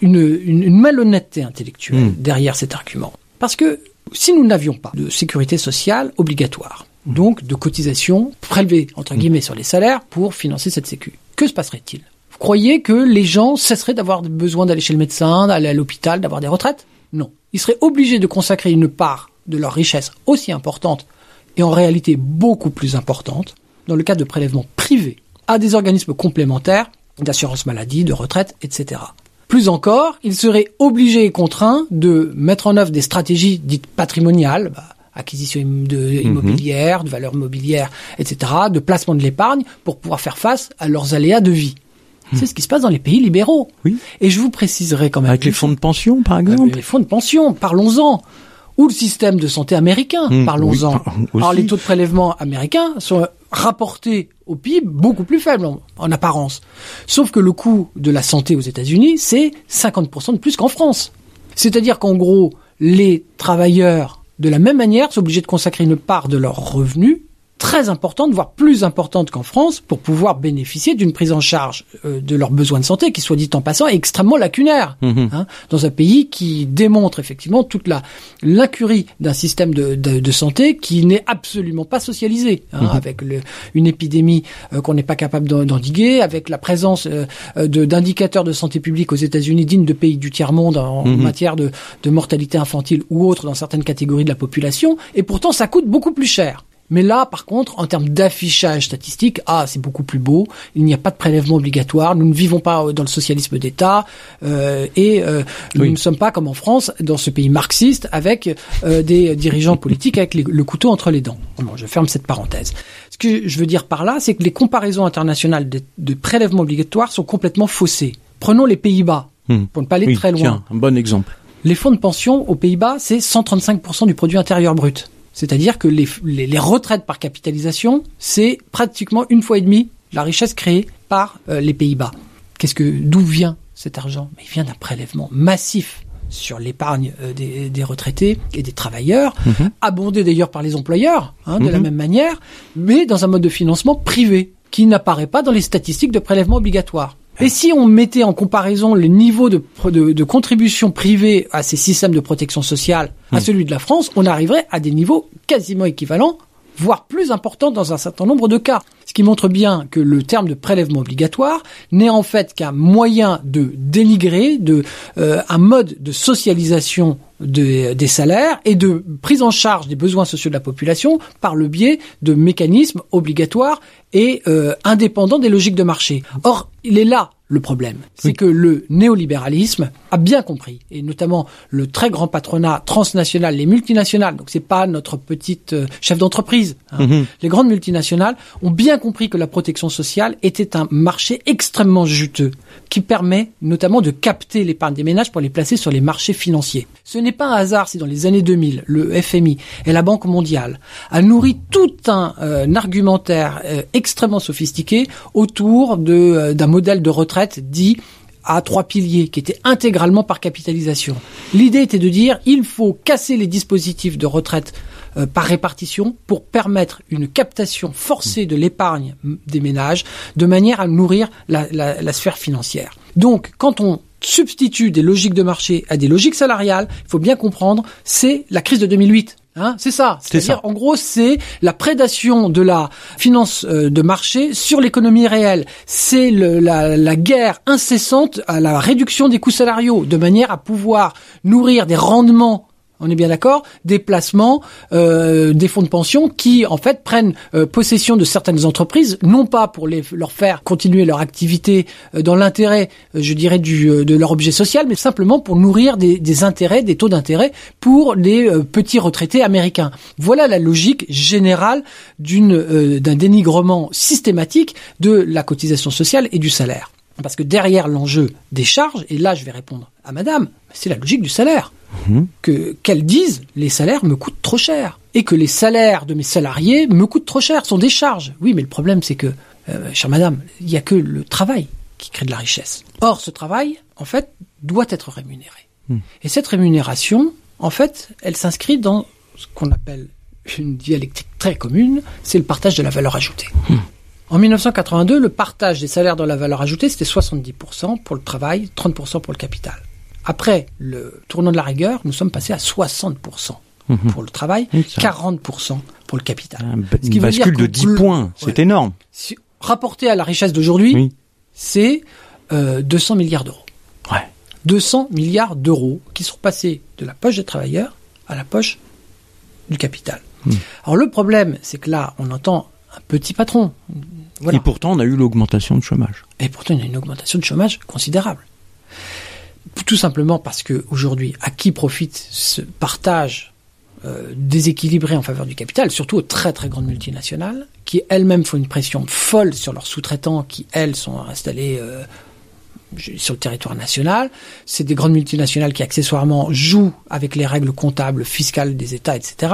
une, une, une malhonnêteté intellectuelle Mm. derrière cet argument. Parce que si nous n'avions pas de sécurité sociale obligatoire, donc de cotisations prélevées entre guillemets sur les salaires pour financer cette sécu, que se passerait-il? Vous croyez que les gens cesseraient d'avoir besoin d'aller chez le médecin, d'aller à l'hôpital, d'avoir des retraites? Non. Ils seraient obligés de consacrer une part de leur richesse aussi importante et en réalité beaucoup plus importante dans le cadre de prélèvements privés à des organismes complémentaires d'assurance maladie, de retraite, etc. Plus encore, ils seraient obligés et contraints de mettre en œuvre des stratégies dites patrimoniales, bah, acquisition de immobilière, de valeurs mobilières, etc., de placement de l'épargne pour pouvoir faire face à leurs aléas de vie. C'est ce qui se passe dans les pays libéraux. Oui. Et je vous préciserai quand même. Avec les fonds de pension par euh, exemple. Les fonds de pension, parlons-en. Ou le système de santé américain, Mmh, parlons-en. oui. Alors les taux de prélèvement américains sont rapportés au PIB beaucoup plus faibles en, en apparence. Sauf que le coût de la santé aux États-Unis, c'est 50% de plus qu'en France. C'est-à-dire qu'en gros, les travailleurs, de la même manière, sont obligés de consacrer une part de leurs revenus très importante, voire plus importante qu'en France, pour pouvoir bénéficier d'une prise en charge euh, de leurs besoins de santé, qui soit dit en passant, est extrêmement lacunaire, Mhm. hein, dans un pays qui démontre effectivement toute la l'incurie d'un système de, de, de santé qui n'est absolument pas socialisé, hein, avec le, une épidémie euh, qu'on n'est pas capable d'en- d'endiguer, avec la présence euh, de- d'indicateurs de santé publique aux États-Unis dignes de pays du tiers monde en Mhm. matière de, de mortalité infantile ou autre dans certaines catégories de la population, et pourtant ça coûte beaucoup plus cher. Mais là, par contre, en termes d'affichage statistique, ah, c'est beaucoup plus beau. Il n'y a pas de prélèvement obligatoire. Nous ne vivons pas euh, dans le socialisme d'État euh, et euh, nous ne sommes pas comme en France, dans ce pays marxiste, avec euh, des dirigeants politiques avec les- le couteau entre les dents. Bon, je ferme cette parenthèse. Ce que je veux dire par là, c'est que les comparaisons internationales de, de prélèvements obligatoires sont complètement faussées. Prenons les Pays-Bas, Hmm. pour ne pas aller Oui, très loin. tiens, un bon exemple. Les fonds de pension aux Pays-Bas, c'est 135% du produit intérieur brut. C'est-à-dire que les, les, les retraites par capitalisation, c'est pratiquement une fois et demie la richesse créée par euh, les Pays-Bas. Qu'est-ce que d'où vient cet argent? Mais il vient d'un prélèvement massif sur l'épargne euh, des, des retraités et des travailleurs, abondé d'ailleurs par les employeurs, hein, de la Mhm. même manière, mais dans un mode de financement privé qui n'apparaît pas dans les statistiques de prélèvement obligatoire. Et si on mettait en comparaison le niveau de, de, de contribution privée à ces systèmes de protection sociale à celui de la France, on arriverait à des niveaux quasiment équivalents, voire plus importants dans un certain nombre de cas. Ce qui montre bien que le terme de prélèvement obligatoire n'est en fait qu'un moyen de dénigrer, de euh, un mode de socialisation de- des salaires et de prise en charge des besoins sociaux de la population par le biais de mécanismes obligatoires et euh, indépendants des logiques de marché. Or, il est là le problème. C'est que le néolibéralisme a bien compris, et notamment le très grand patronat transnational, les multinationales, donc c'est pas notre petite euh, chef d'entreprise, hein. Mhm. les grandes multinationales ont bien compris que la protection sociale était un marché extrêmement juteux, qui permet notamment de capter l'épargne des ménages pour les placer sur les marchés financiers. Ce n'est pas un hasard si dans les années 2000, le FMI et la Banque mondiale a nourri tout un, euh, argumentaire euh, extrêmement sophistiqué autour euh, d'un modèle de retraite dit à trois piliers qui était intégralement par capitalisation. L'idée était de dire il faut casser les dispositifs de retraite euh, par répartition pour permettre une captation forcée de l'épargne des ménages de manière à nourrir la, la- la sphère financière. Donc, quand on substitue des logiques de marché à des logiques salariales, il faut bien comprendre, c'est la crise de 2008. Hein, c'est ça. C'est C'est-à-dire, ça. en gros, c'est la prédation de la finance euh, de marché sur l'économie réelle. C'est le- la, la guerre incessante à la réduction des coûts salariaux, de manière à pouvoir nourrir des rendements. On est bien d'accord Des placements, euh, des fonds de pension qui, en fait, prennent euh, possession de certaines entreprises, non pas pour leur faire continuer leur activité euh, dans l'intérêt, je dirais, du, de leur objet social, mais simplement pour nourrir des, intérêts, des taux d'intérêt pour les petits retraités américains. Voilà la logique générale d'un dénigrement systématique de la cotisation sociale et du salaire. Parce que derrière l'enjeu des charges, et là je vais répondre à madame, c'est la logique du salaire. Que Qu'elles disent, les salaires me coûtent trop cher. Et que les salaires de mes salariés me coûtent trop cher, sont des charges. Oui, mais le problème c'est que, euh, chère madame, il n'y a que le travail qui crée de la richesse. Or, ce travail, en fait, doit être rémunéré. Et cette rémunération, en fait, elle s'inscrit dans ce qu'on appelle une dialectique très commune, c'est le partage de la valeur ajoutée. En 1982, le partage des salaires dans la valeur ajoutée, c'était 70% pour le travail, 30% pour le capital. Après le tournant de la rigueur, nous sommes passés à 60% pour le travail, Oui, ça. 40% pour le capital. Un ba- Ce qui Une veut dire bascule de qu'au 10 gl- points, c'est Ouais. énorme. Si- rapporté à la richesse d'aujourd'hui, Oui. c'est euh, 200 milliards d'euros. Ouais. 200 milliards d'euros qui sont passés de la poche des travailleurs à la poche du capital. Hmm. Alors le problème, c'est que là, on entend un petit patron. Voilà. Et pourtant, on a eu l'augmentation de chômage. Et pourtant, il y a une augmentation de chômage considérable. Tout simplement parce que aujourd'hui, à qui profite ce partage euh, déséquilibré en faveur du capital, surtout aux très très grandes multinationales, qui elles-mêmes font une pression folle sur leurs sous-traitants, qui elles sont installés euh, sur le territoire national. C'est des grandes multinationales qui accessoirement jouent avec les règles comptables, fiscales des États, etc.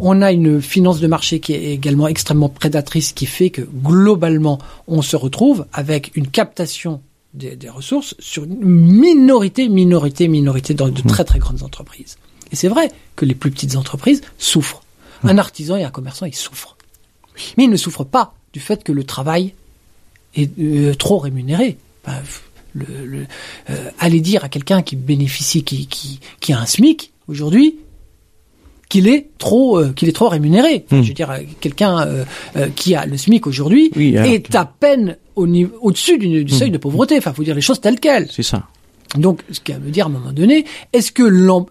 On a une finance de marché qui est également extrêmement prédatrice, qui fait que globalement, on se retrouve avec une captation des, des ressources sur une minorité, minorité, minorité dans de très très grandes entreprises. Et c'est vrai que les plus petites entreprises souffrent. Un artisan et un commerçant, ils souffrent. Mais ils ne souffrent pas du fait que le travail est euh, trop rémunéré. Ben, le, le, euh, aller dire à quelqu'un qui bénéficie, qui, qui, qui a un SMIC aujourd'hui, qu'il est trop, euh, qu'il est trop rémunéré. Enfin, Hmm. Je veux dire, euh, quelqu'un euh, qui a le SMIC aujourd'hui Oui, est que- à peine au niveau, au-dessus du, du seuil de pauvreté. Enfin, faut dire les choses telles quelles. C'est ça. Donc, ce qui veut dire à un moment donné, est-ce que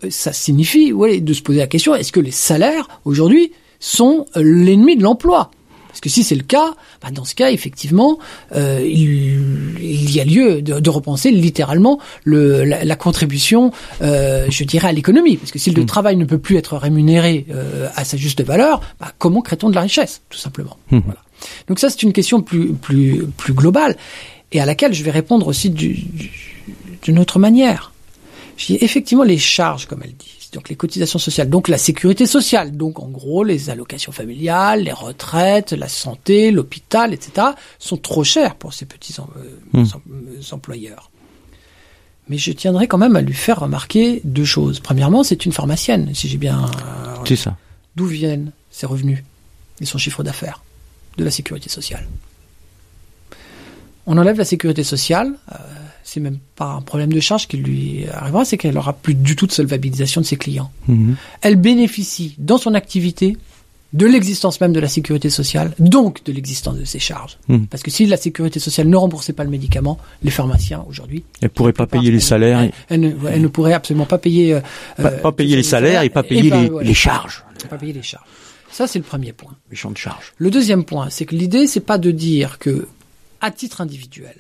ça signifie, ouais, de se poser la question, est-ce que les salaires aujourd'hui sont l'ennemi de l'emploi? Parce que si c'est le cas, bah, dans ce cas, effectivement, euh, il, il y a lieu de, de repenser littéralement le, la, la contribution, euh, je dirais, à l'économie. Parce que si le travail ne peut plus être rémunéré euh, à sa juste valeur, bah, comment crée-t-on de la richesse, tout simplement Voilà. Donc ça, c'est une question plus, plus, plus globale et à laquelle je vais répondre aussi du- du- d'une autre manière. Je dis effectivement les charges, comme elle dit, donc les cotisations sociales, donc la sécurité sociale, donc en gros les allocations familiales, les retraites, la santé, l'hôpital, etc., sont trop chères pour ces petits em- euh, Hmm. euh, employeurs. Mais je tiendrai quand même à lui faire remarquer deux choses. Premièrement, c'est une pharmacienne, si j'ai bien... euh, C'est ça. D'où viennent ses revenus et son chiffre d'affaires de la sécurité sociale On enlève la sécurité sociale, euh, c'est même pas un problème de charge qui lui arrivera, c'est qu'elle aura plus du tout de solvabilisation de ses clients. Mhm. Elle bénéficie dans son activité de l'existence même de la sécurité sociale, donc de l'existence de ses charges. Mhm. Parce que si la sécurité sociale ne remboursait pas le médicament, les pharmaciens aujourd'hui, Elle pourrait pas payer les salaires. et- elle ne, elle ne pourrait absolument pas payer, euh, Pas, euh, pas payer les salaires et pas payer ben, les, voilà. les charges. pas payer les charges. Ça, c'est le premier point. Les champs de charges. Le deuxième point, c'est que l'idée, c'est pas de dire que, à titre individuel,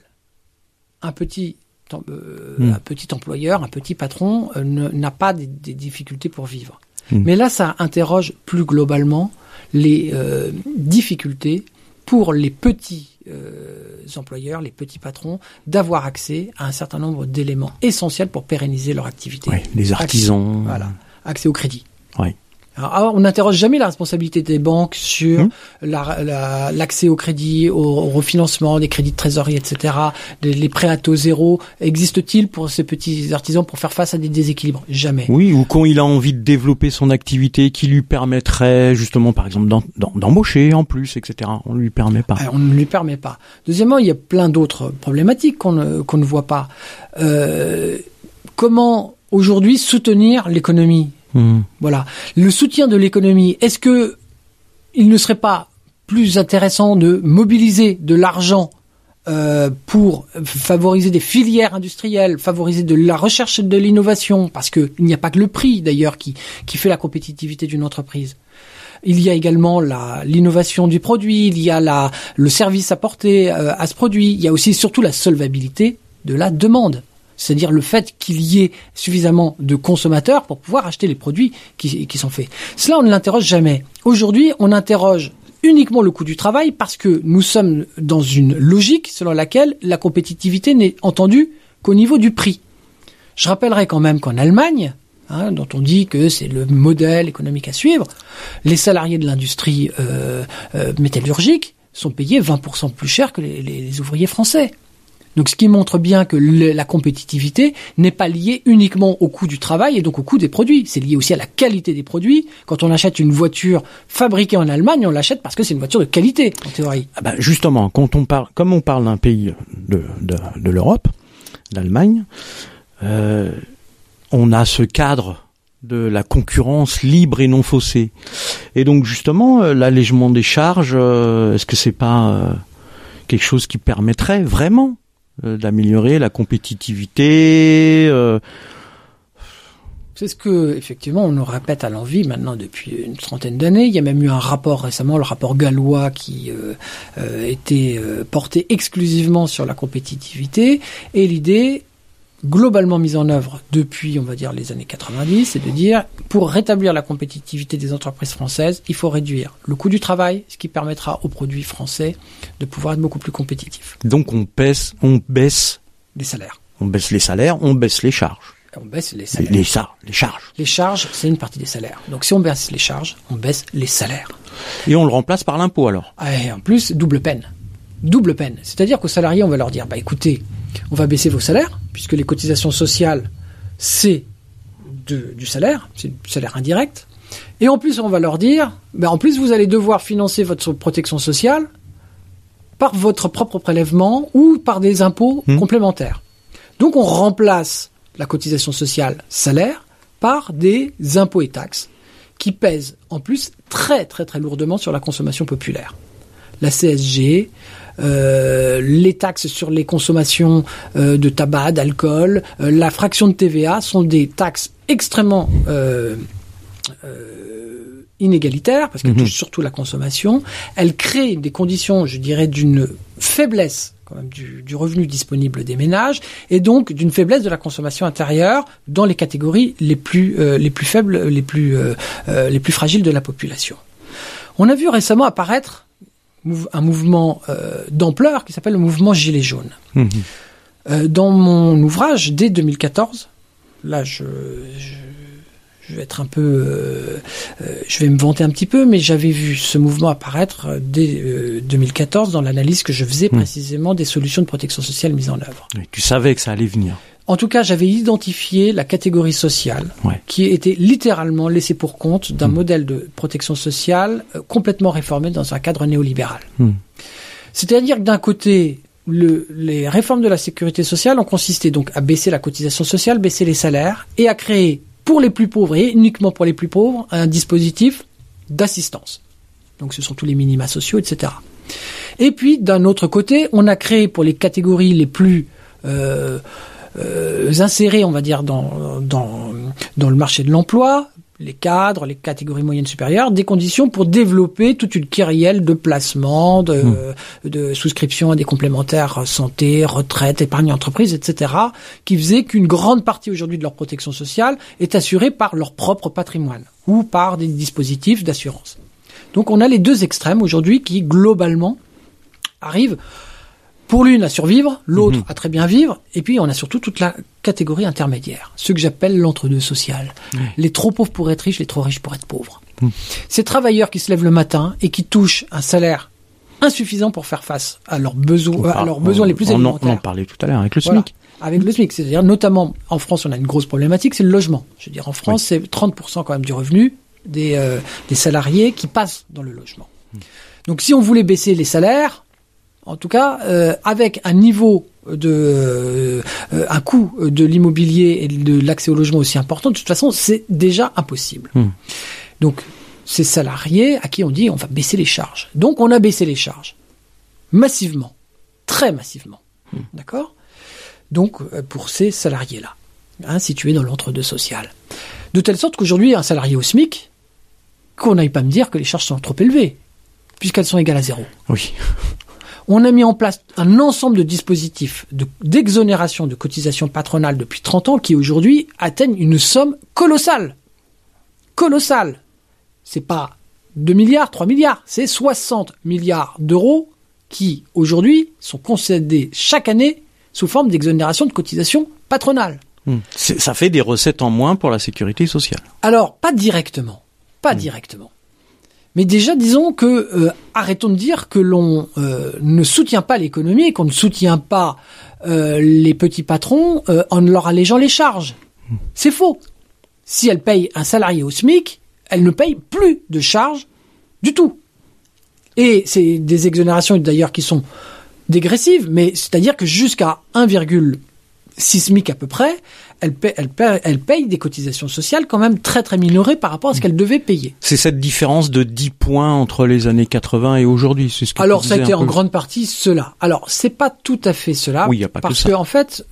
un petit, em- euh, Mm. un petit employeur, un petit patron euh, n'a pas des, des difficultés pour vivre. Mm. Mais là, ça interroge plus globalement les euh, difficultés pour les petits euh, employeurs, les petits patrons, d'avoir accès à un certain nombre d'éléments essentiels pour pérenniser leur activité. Les artisans. Accès, voilà, accès au crédit. Ouais. Alors, ah, on n'interroge jamais la responsabilité des banques sur la- la- l'accès au crédit, au, au refinancement, des crédits de trésorerie, etc. Les, les prêts à taux zéro existe-t-il pour ces petits artisans pour faire face à des déséquilibres? Jamais. Oui, ou quand il a envie de développer son activité qui lui permettrait justement, par exemple, d'em- d'em- d'embaucher en plus, etc. On lui permet pas. Euh, On ne lui permet pas. Deuxièmement, il y a plein d'autres problématiques qu'on ne, ne voit pas. Euh, comment aujourd'hui soutenir l'économie? Hmm. Voilà. Le soutien de l'économie, est-ce que il ne serait pas plus intéressant de mobiliser de l'argent euh, pour favoriser des filières industrielles, favoriser de la recherche et de l'innovation, parce que il n'y a pas que le prix d'ailleurs qui, fait la compétitivité d'une entreprise. Il y a également l'innovation du produit, il y a la, le service apporté euh, à ce produit, il y a aussi surtout la solvabilité de la demande. C'est-à-dire le fait qu'il y ait suffisamment de consommateurs pour pouvoir acheter les produits qui, sont faits. Cela, on ne l'interroge jamais. Aujourd'hui, on interroge uniquement le coût du travail parce que nous sommes dans une logique selon laquelle la compétitivité n'est entendue qu'au niveau du prix. Je rappellerai quand même qu'en Allemagne, hein, dont on dit que c'est le modèle économique à suivre, les salariés de l'industrie euh, euh, métallurgique sont payés 20% plus cher que les ouvriers français. Donc ce qui montre bien que la compétitivité n'est pas liée uniquement au coût du travail et donc au coût des produits. C'est lié aussi à la qualité des produits. Quand on achète une voiture fabriquée en Allemagne, on l'achète parce que c'est une voiture de qualité, en théorie. Ah bah, justement, quand on parle, comme on parle d'un pays de, de, de l'Europe, l'Allemagne, euh, on a ce cadre de la concurrence libre et non faussée. Et donc justement, euh, l'allègement des charges, euh, est-ce que c'est pas euh, quelque chose qui permettrait vraiment d'améliorer la compétitivité euh, C'est ce que, effectivement, on nous répète à l'envie maintenant depuis une trentaine d'années. Il y a même eu un rapport récemment, le rapport gallois, qui euh, euh, était euh, porté exclusivement sur la compétitivité. Et l'idée, globalement mise en œuvre depuis, on va dire, les années 90, c'est de dire, pour rétablir la compétitivité des entreprises françaises, il faut réduire le coût du travail, ce qui permettra aux produits français de pouvoir être beaucoup plus compétitifs. Donc on baisse, on baisse, Les salaires. on baisse les salaires, on baisse les charges, On baisse les salaires. les, char- les charges, Les charges, c'est une partie des salaires. Donc si on baisse les charges, on baisse les salaires. et on le remplace par l'impôt alors. Ah, Et en plus, double peine. Double peine. C'est-à-dire qu'aux salariés, on va leur dire, bah écoutez, on va baisser vos salaires, puisque les cotisations sociales, c'est du salaire, c'est du salaire indirect. Et en plus, on va leur dire, bah en plus, vous allez devoir financer votre protection sociale par votre propre prélèvement ou par des impôts Hmm. complémentaires. Donc on remplace la cotisation sociale salaire par des impôts et taxes qui pèsent en plus très très très lourdement sur la consommation populaire. La CSG, euh, les taxes sur les consommations euh, de tabac, d'alcool, euh, la fraction de TVA sont des taxes extrêmement euh, euh, inégalitaires parce qu'elles Mhm. touchent surtout la consommation. Elles créent des conditions, je dirais, d'une faiblesse quand même du, du revenu disponible des ménages et donc d'une faiblesse de la consommation intérieure dans les catégories les plus euh, les plus faibles, les plus les plus fragiles de la population. On a vu récemment apparaître un mouvement euh, d'ampleur qui s'appelle le mouvement Gilets jaunes. Mhm. Euh, dans mon ouvrage dès 2014, là je, je, je vais être un peu, euh, je vais me vanter un petit peu, mais j'avais vu ce mouvement apparaître dès euh, 2014 dans l'analyse que je faisais Hmm. précisément des solutions de protection sociale mises en œuvre. Tu savais que ça allait venir. En tout cas, j'avais identifié la catégorie sociale Ouais. qui était littéralement laissée pour compte d'un Mm. modèle de protection sociale euh, complètement réformé dans un cadre néolibéral. Mm. C'est-à-dire que d'un côté, le- les réformes de la sécurité sociale ont consisté donc à baisser la cotisation sociale, baisser les salaires et à créer pour les plus pauvres et uniquement pour les plus pauvres un dispositif d'assistance. Donc ce sont tous les minima sociaux, etc. Et puis d'un autre côté, on a créé pour les catégories les plus euh, euh, insérées, on va dire, dans, dans, dans le marché de l'emploi, les cadres, les catégories moyennes supérieures, des conditions pour développer toute une kyrielle de placements, de, de souscription à des complémentaires santé, retraite, épargne entreprise, etc., qui faisait qu'une grande partie aujourd'hui de leur protection sociale est assurée par leur propre patrimoine ou par des dispositifs d'assurance. Donc on a les deux extrêmes aujourd'hui qui, globalement, arrivent pour l'une à survivre, l'autre Mhm. à très bien vivre, et puis on a surtout toute la catégorie intermédiaire, ce que j'appelle l'entre-deux social. Les trop pauvres pour être riches, les trop riches pour être pauvres. Ces travailleurs qui se lèvent le matin et qui touchent un salaire insuffisant pour faire face à leurs besoins, à leurs besoins les plus on. On en parlait tout à l'heure avec le Voilà. SMIC. Avec le SMIC, c'est-à-dire notamment en France, on a une grosse problématique, c'est le logement. Je veux dire, en France, c'est 30% quand même du revenu des, euh, des salariés qui passent dans le logement. Donc, si on voulait baisser les salaires, en tout cas, euh, avec un niveau de euh, un coût de l'immobilier et de l'accès au logement aussi important, de toute façon, c'est déjà impossible. Hmm. Donc, ces salariés à qui on dit on va baisser les charges. Donc, on a baissé les charges massivement, très massivement, d'accord? Donc euh, pour ces salariés-là, hein, situés dans l'entre-deux social. De telle sorte qu'aujourd'hui, un salarié au SMIC, qu'on n'aille pas me dire que les charges sont trop élevées, puisqu'elles sont égales à zéro. Oui. On a mis en place un ensemble de dispositifs de- d'exonération de cotisations patronales depuis 30 ans qui aujourd'hui atteignent une somme colossale. Colossale. C'est pas 2 milliards, 3 milliards, c'est 60 milliards d'euros qui aujourd'hui sont concédés chaque année sous forme d'exonération de cotisations patronales. Hmm. Ça fait des recettes en moins pour la sécurité sociale. Alors, pas directement. Pas directement. Mais déjà, disons que euh, arrêtons de dire que l'on euh, ne soutient pas l'économie qu'on ne soutient pas euh, les petits patrons en leur allégeant les charges. C'est faux. Si elle paye un salarié au SMIC, elle ne paye plus de charges du tout. Et c'est des exonérations d'ailleurs qui sont dégressives, mais c'est-à-dire que jusqu'à 1,6 SMIC à peu près, elle paye, elle, paye, elle paye des cotisations sociales quand même très très minorées par rapport à ce qu'elle devait payer. C'est cette différence de 10 points entre les années 80 et aujourd'hui. C'est ce que Alors ça a été en grande partie cela. Alors c'est pas tout à fait cela, Oui, y a pas que parce ça. que en fait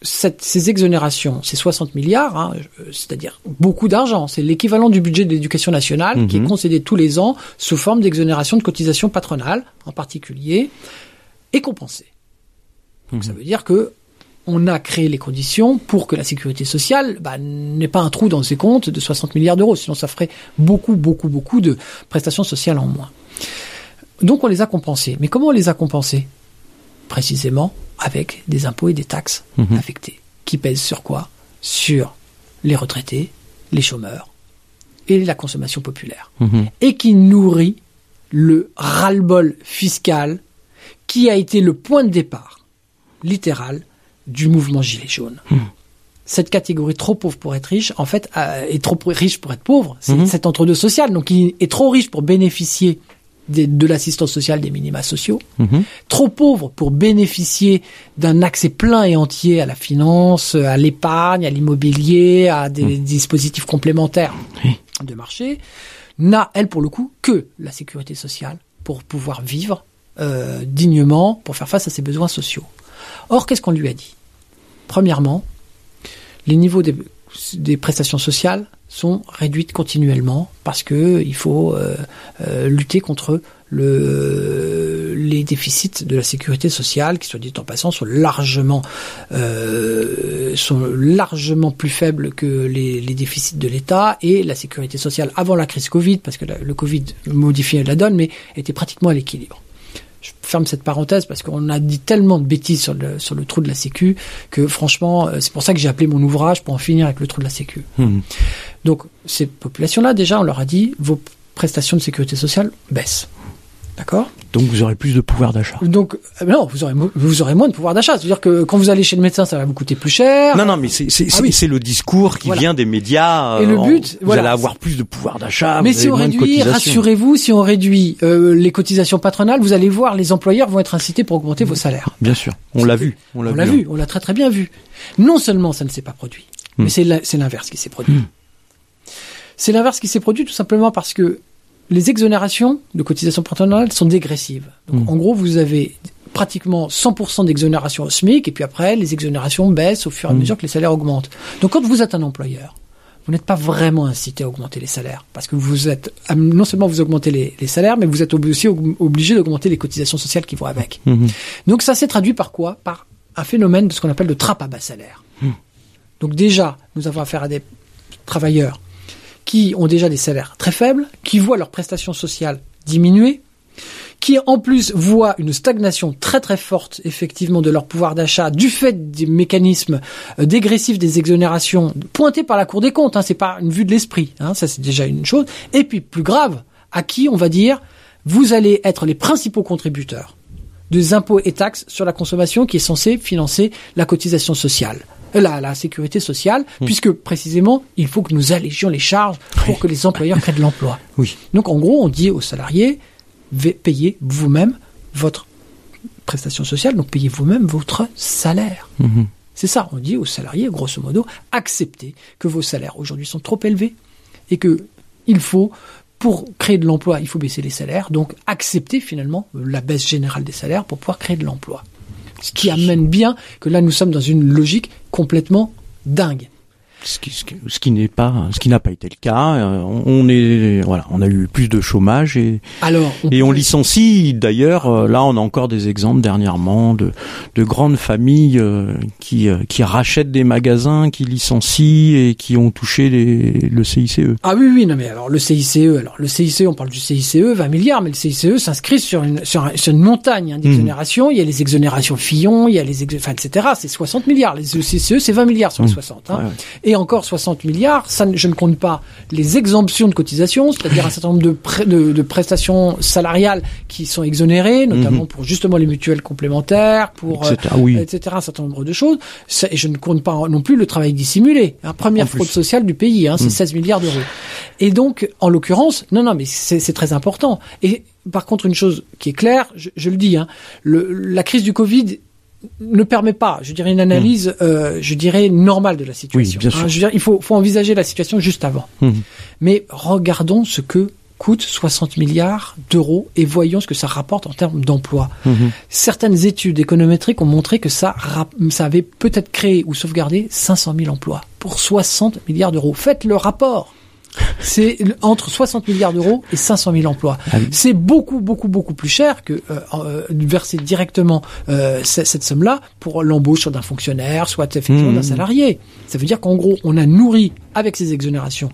cette- ces exonérations, ces 60 milliards, hein, euh, c'est-à-dire beaucoup d'argent, c'est l'équivalent du budget de l'éducation nationale qui est Mhm. concédé tous les ans sous forme d'exonération de cotisations patronales en particulier, est compensé. Donc Mhm. ça veut dire que on a créé les conditions pour que la sécurité sociale bah, n'ait pas un trou dans ses comptes de 60 milliards d'euros, sinon ça ferait beaucoup, beaucoup, beaucoup de prestations sociales en moins. Donc on les a compensés. Mais comment on les a compensés Précisément avec des impôts et des taxes Mhm. affectés, qui pèsent sur quoi? Sur les retraités, les chômeurs et la consommation populaire Mhm. et qui nourrit le ras-le-bol fiscal qui a été le point de départ littéral du mouvement Gilet jaune. Cette catégorie trop pauvre pour être riche, en fait, est trop riche pour être pauvre. C'est cet entre-deux social. Donc, il est trop riche pour bénéficier de l'assistance sociale des minima sociaux, Mhm. trop pauvre pour bénéficier d'un accès plein et entier à la finance, à l'épargne, à l'immobilier, à des dispositifs complémentaires Oui. de marché, n'a, elle, pour le coup, que la sécurité sociale pour pouvoir vivre euh, dignement, pour faire face à ses besoins sociaux. Or, qu'est-ce qu'on lui a dit? Premièrement, les niveaux des, prestations sociales sont réduites continuellement parce que il faut euh, euh, lutter contre le, les déficits de la sécurité sociale, qui soit dit en passant, sont largement euh, plus faibles que les, déficits de l'État et la sécurité sociale avant la crise Covid, parce que le Covid modifiait la donne, mais était pratiquement à l'équilibre. Je ferme cette parenthèse parce qu'on a dit tellement de bêtises sur le, sur le trou de la Sécu que franchement, euh, c'est pour ça que j'ai appelé mon ouvrage pour en finir avec le trou de la Sécu. Mhm. Donc ces populations-là, déjà, on leur a dit, vos prestations de sécurité sociale baissent. D'accord Donc vous aurez plus de pouvoir d'achat. Donc, euh, non, vous aurez, vous aurez moins de pouvoir d'achat. C'est-à-dire que quand vous allez chez le médecin, ça va vous coûter plus cher. Non, non, mais c'est c'est- Ah oui. le discours qui Voilà. vient des médias. Et le euh, but, vous voilà, allez avoir plus de pouvoir d'achat. Mais vous si on réduit, rassurez-vous, si on réduit euh, les cotisations patronales, vous allez voir, les employeurs vont être incités pour augmenter vos salaires. Bien sûr, on l'a vu. On l'a vu, on l'a très très bien vu. Non seulement ça ne s'est pas produit, Hmm. mais c'est l'inverse qui s'est produit. Hmm. C'est l'inverse qui s'est produit tout simplement parce que les exonérations de cotisations patronales sont dégressives. Donc Hmm. en gros, vous avez pratiquement 100% d'exonération au SMIC et puis après les exonérations baissent au fur et à Hmm. mesure que les salaires augmentent. Donc quand vous êtes un employeur, vous n'êtes pas vraiment incité à augmenter les salaires parce que vous êtes non seulement vous augmentez les, les salaires, mais vous êtes aussi ob- obligé d'augmenter les cotisations sociales qui vont avec. Mhm. Donc ça s'est traduit par quoi? Par un phénomène de ce qu'on appelle le trappe à bas salaire. Donc déjà, nous avons affaire à des travailleurs qui ont déjà des salaires très faibles, qui voient leurs prestations sociales diminuer, qui en plus voient une stagnation très très forte effectivement de leur pouvoir d'achat du fait des mécanismes euh, dégressifs des exonérations pointés par la Cour des comptes. Hein, c'est pas une vue de l'esprit, hein, ça c'est déjà une chose. Et puis plus grave, à qui on va dire vous allez être les principaux contributeurs des impôts et taxes sur la consommation qui est censé financer la cotisation sociale. La, la sécurité sociale, Hmm. puisque précisément, il faut que nous allégions les charges pour que les employeurs créent de l'emploi. Oui. Donc en gros, on dit aux salariés, payez vous-même votre prestation sociale, donc payez vous-même votre salaire. Mhm. C'est ça, on dit aux salariés, grosso modo, acceptez que vos salaires aujourd'hui sont trop élevés et que il faut, pour créer de l'emploi, il faut baisser les salaires, donc accepter finalement la baisse générale des salaires pour pouvoir créer de l'emploi. Ce qui amène bien que là, nous sommes dans une logique complètement dingue. Ce qui, ce qui- n'est pas, ce qui n'a pas été le cas. Euh, On est, voilà, on a eu plus de chômage et Alors, on et on licencie. D'ailleurs, euh, là, on a encore des exemples dernièrement de de grandes familles euh, qui qui rachètent des magasins, qui licencient et qui ont touché les, le CICE. Ah oui, oui, non, mais alors le CICE, alors le CICE, on parle du CICE, 20 milliards, mais le CICE s'inscrit sur une, sur, un- sur une montagne hein, d'exonérations. Il y a les exonérations Fillon, il y a les, ex- enfin, etc. C'est 60 milliards. Les CICE, c'est 20 milliards sur les 60. Hein. Ouais, ouais. Et encore 60 milliards, ça, je ne compte pas les exemptions de cotisation, c'est-à-dire un certain nombre de, pré- de, de prestations salariales qui sont exonérées, notamment pour justement les mutuelles complémentaires, pour euh, Etc. Oui. etc. Un certain nombre de choses. Ça- Et je ne compte pas non plus le travail dissimulé. Hein, première En plus. fraude sociale du pays, hein, c'est 16 milliards d'euros. Et donc, en l'occurrence, non, non, mais c'est c'est très important. Et par contre, une chose qui est claire, je, je le dis, hein, le, la crise du Covid ne permet pas, je dirais, une analyse, euh, je dirais, normale de la situation. bien sûr. Hein, je veux dire, il faut, faut envisager la situation juste avant. Mhm. Mais regardons ce que coûte 60 milliards d'euros et voyons ce que ça rapporte en termes d'emploi. Mhm. Certaines études économétriques ont montré que ça, ça avait peut-être créé ou sauvegardé 500 000 emplois pour 60 milliards d'euros. Faites le rapport. C'est entre 60 milliards d'euros et 500 000 emplois. Ah oui. C'est beaucoup, beaucoup, beaucoup plus cher que euh, euh, verser directement euh, ce- cette somme-là pour l'embauche soit d'un fonctionnaire, soit effectivement Mmh. d'un salarié. Ça veut dire qu'en gros, on a nourri avec ces exonérations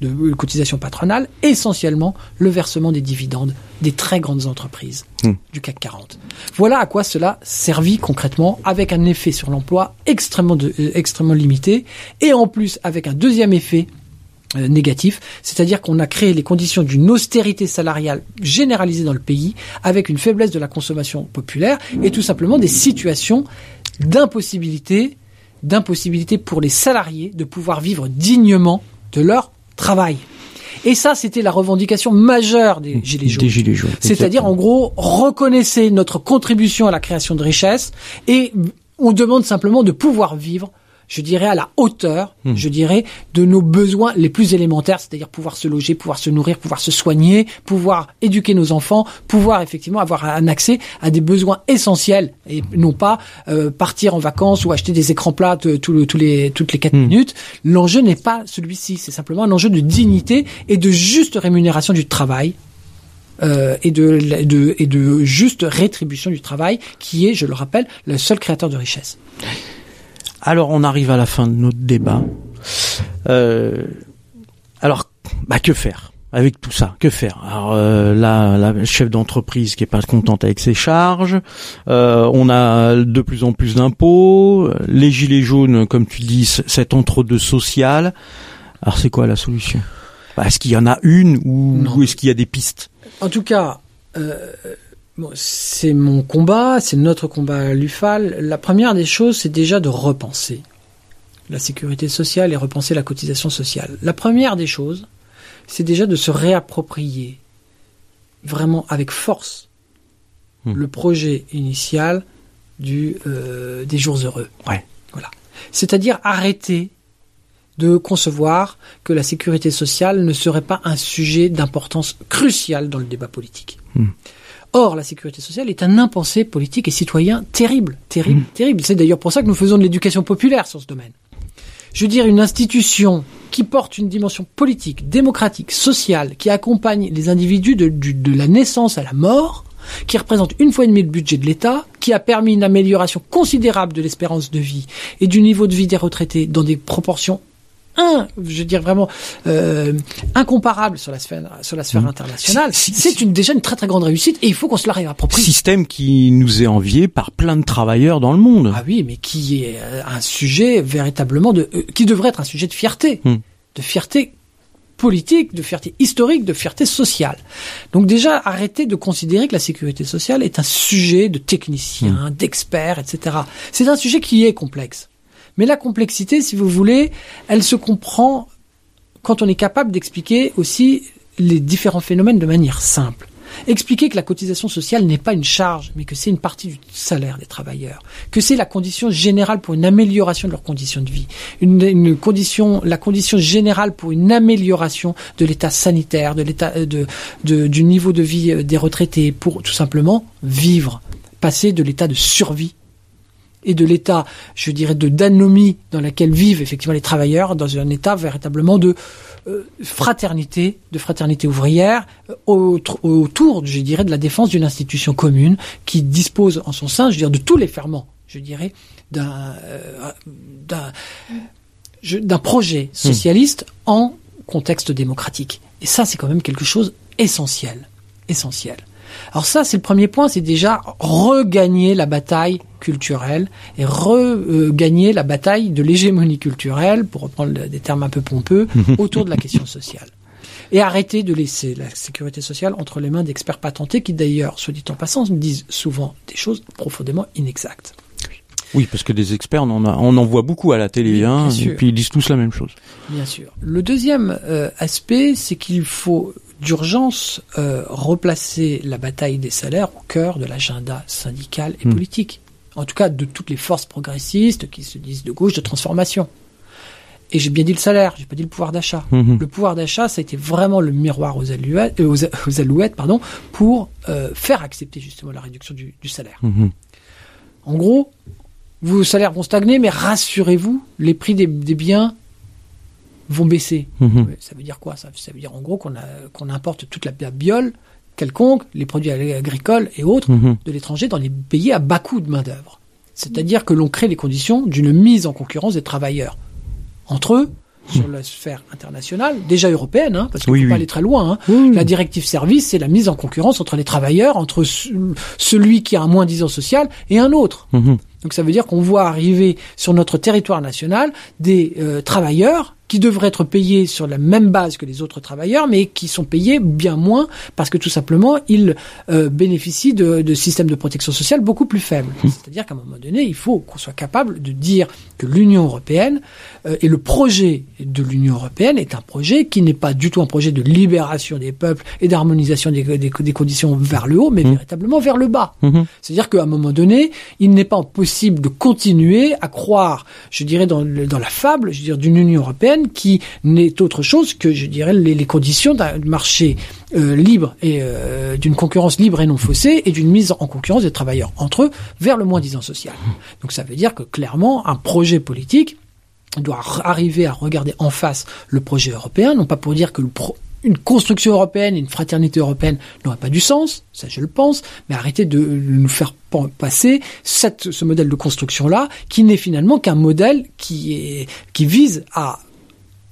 de euh, cotisations patronales essentiellement le versement des dividendes des très grandes entreprises Mmh. du CAC 40. Voilà à quoi cela servit concrètement, avec un effet sur l'emploi extrêmement, de- euh, extrêmement limité, et en plus avec un deuxième effet négatif, c'est-à-dire qu'on a créé les conditions d'une austérité salariale généralisée dans le pays, avec une faiblesse de la consommation populaire, et tout simplement des situations d'impossibilité, d'impossibilité pour les salariés de pouvoir vivre dignement de leur travail. Et ça, c'était la revendication majeure des Gilets jaunes. Des gilets jaunes. C'est-à-dire, en gros, reconnaissez notre contribution à la création de richesses et on demande simplement de pouvoir vivre, je dirais, à la hauteur, Hmm. je dirais, de nos besoins les plus élémentaires, c'est-à-dire pouvoir se loger, pouvoir se nourrir, pouvoir se soigner, pouvoir éduquer nos enfants, pouvoir effectivement avoir un accès à des besoins essentiels et non pas euh, partir en vacances ou acheter des écrans plats tous les, toutes les quatre Hmm. minutes. L'enjeu n'est pas celui-ci, c'est simplement un enjeu de dignité et de juste rémunération du travail euh, et, de, de, et de juste rétribution du travail, qui est, je le rappelle, le seul créateur de richesse. Alors, on arrive à la fin de notre débat. Euh, alors, bah, que faire avec tout ça? Que faire? Alors, euh, la, la chef d'entreprise qui est pas contente avec ses charges. euh, on a de plus en plus d'impôts. Les gilets jaunes, comme tu dis, cet entre-deux social. Alors, c'est quoi la solution? Bah, Est-ce qu'il y en a une ou est-ce qu'il y a des pistes? En tout cas, euh, bon, c'est mon combat, c'est notre combat à l'UFAL. La première des choses, c'est déjà de repenser la sécurité sociale et repenser la cotisation sociale. La première des choses, c'est déjà de se réapproprier vraiment avec force Hmm. le projet initial du, euh, des jours heureux. Ouais. Voilà. C'est-à-dire arrêter de concevoir que la sécurité sociale ne serait pas un sujet d'importance cruciale dans le débat politique. Hmm. Or, la sécurité sociale est un impensé politique et citoyen terrible, terrible, terrible. C'est d'ailleurs pour ça que nous faisons de l'éducation populaire sur ce domaine. Je veux dire, une institution qui porte une dimension politique, démocratique, sociale, qui accompagne les individus de, de la naissance à la mort, qui représente une fois et demie le budget de l'État, qui a permis une amélioration considérable de l'espérance de vie et du niveau de vie des retraités dans des proportions un, je veux dire vraiment euh, incomparable sur la sphère sur la sphère Mmh. internationale. C'est une déjà une très très grande réussite et il faut qu'on se la réapproprie. Système qui nous est envié par plein de travailleurs dans le monde. Ah oui, mais qui est euh, un sujet véritablement de, euh, qui devrait être un sujet de fierté, Hmm. de fierté politique, de fierté historique, de fierté sociale. Donc déjà, arrêtez de considérer que la sécurité sociale est un sujet de techniciens, d'experts, etc. C'est un sujet qui est complexe. Mais la complexité, si vous voulez, elle se comprend quand on est capable d'expliquer aussi les différents phénomènes de manière simple. Expliquer que la cotisation sociale n'est pas une charge, mais que c'est une partie du salaire des travailleurs, que c'est la condition générale pour une amélioration de leurs conditions de vie, une, condition, la condition générale pour une amélioration de l'état sanitaire, de l'état euh, de, de- du niveau de vie euh, des retraités, pour tout simplement vivre, passer de l'état de survie et de l'état, je dirais, de d'anomie dans laquelle vivent effectivement les travailleurs, dans un état véritablement de euh, fraternité, de fraternité ouvrière, euh, aut- autour, je dirais, de la défense d'une institution commune qui dispose en son sein, je dire, de tous les ferments, je dirais, d'un euh, d'un projet socialiste en contexte démocratique. Et ça, c'est quand même quelque chose essentiel, essentiel. Alors ça, c'est le premier point, c'est déjà regagner la bataille culturelle et regagner la bataille de l'hégémonie culturelle, pour reprendre des termes un peu pompeux, autour de la question sociale. Et arrêter de laisser la sécurité sociale entre les mains d'experts patentés qui d'ailleurs, soit dit en passant, disent souvent des choses profondément inexactes. Oui, parce que des experts, on en, a, on en voit beaucoup à la télé, hein, et puis ils disent tous la même chose. Bien sûr. Le deuxième euh, aspect, c'est qu'il faut d'urgence euh, replacer la bataille des salaires au cœur de l'agenda syndical et Hmm. politique. En tout cas, de toutes les forces progressistes qui se disent de gauche de transformation. Et j'ai bien dit le salaire, j'ai pas dit le pouvoir d'achat. Mhm. Le pouvoir d'achat, ça a été vraiment le miroir aux alouettes, euh, aux, aux alouettes pardon, pour euh, faire accepter justement la réduction du, du salaire. En gros, vos salaires vont stagner, mais rassurez-vous, les prix des, des biens vont baisser. Mhm. Ça veut dire quoi? Ça, ça veut dire en gros qu'on qu'on importe toute la, biole quelconque, les produits agricoles et autres Mhm. de l'étranger dans les pays à bas coût de main-d'œuvre. C'est-à-dire que l'on crée les conditions d'une mise en concurrence des travailleurs entre eux sur la sphère internationale, déjà européenne, hein, parce qu'il ne Oui, faut pas aller très loin. hein. La directive service, c'est la mise en concurrence entre les travailleurs, entre ce- celui qui a un moins disant social et un autre. Mhm. Donc ça veut dire qu'on voit arriver sur notre territoire national des euh, travailleurs qui devraient être payés sur la même base que les autres travailleurs, mais qui sont payés bien moins parce que tout simplement ils euh, bénéficient de, de systèmes de protection sociale beaucoup plus faibles. C'est-à-dire qu'à un moment donné, il faut qu'on soit capable de dire que l'Union européenne euh, et le projet de l'Union européenne est un projet qui n'est pas du tout un projet de libération des peuples et d'harmonisation des, des- des conditions vers le haut, mais véritablement vers le bas. Mhm. C'est-à-dire qu'à un moment donné, il n'est pas possible de continuer à croire, je dirais, dans, la fable, je dire, d'une Union européenne qui n'est autre chose que, je dirais, les, conditions d'un marché euh, libre et euh, d'une concurrence libre et non faussée et d'une mise en concurrence des travailleurs entre eux vers le moins-disant social. Donc ça veut dire que clairement, un projet politique doit arriver à regarder en face le projet européen, non pas pour dire que une construction européenne, une fraternité européenne n'aurait pas du sens, ça je le pense, mais arrêter de nous faire passer cette, ce modèle de construction-là, qui n'est finalement qu'un modèle qui, est, qui vise à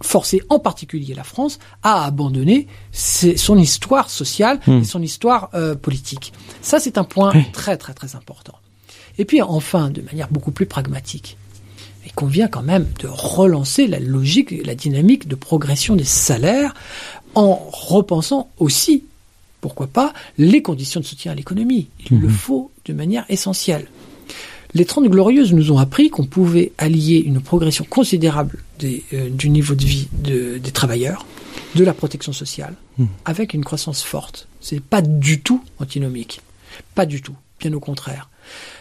forcer en particulier la France à abandonner ses- son histoire sociale et son histoire euh, politique. Ça, c'est un point Oui. très très très important. Et puis enfin, de manière beaucoup plus pragmatique, il convient quand même de relancer la logique, et la dynamique de progression des salaires en repensant aussi, pourquoi pas, les conditions de soutien à l'économie. Il le faut de manière essentielle. Les Trente Glorieuses nous ont appris qu'on pouvait allier une progression considérable des, euh, du niveau de vie de- des travailleurs, de la protection sociale, avec une croissance forte. C'est pas du tout antinomique. Pas du tout. Bien au contraire.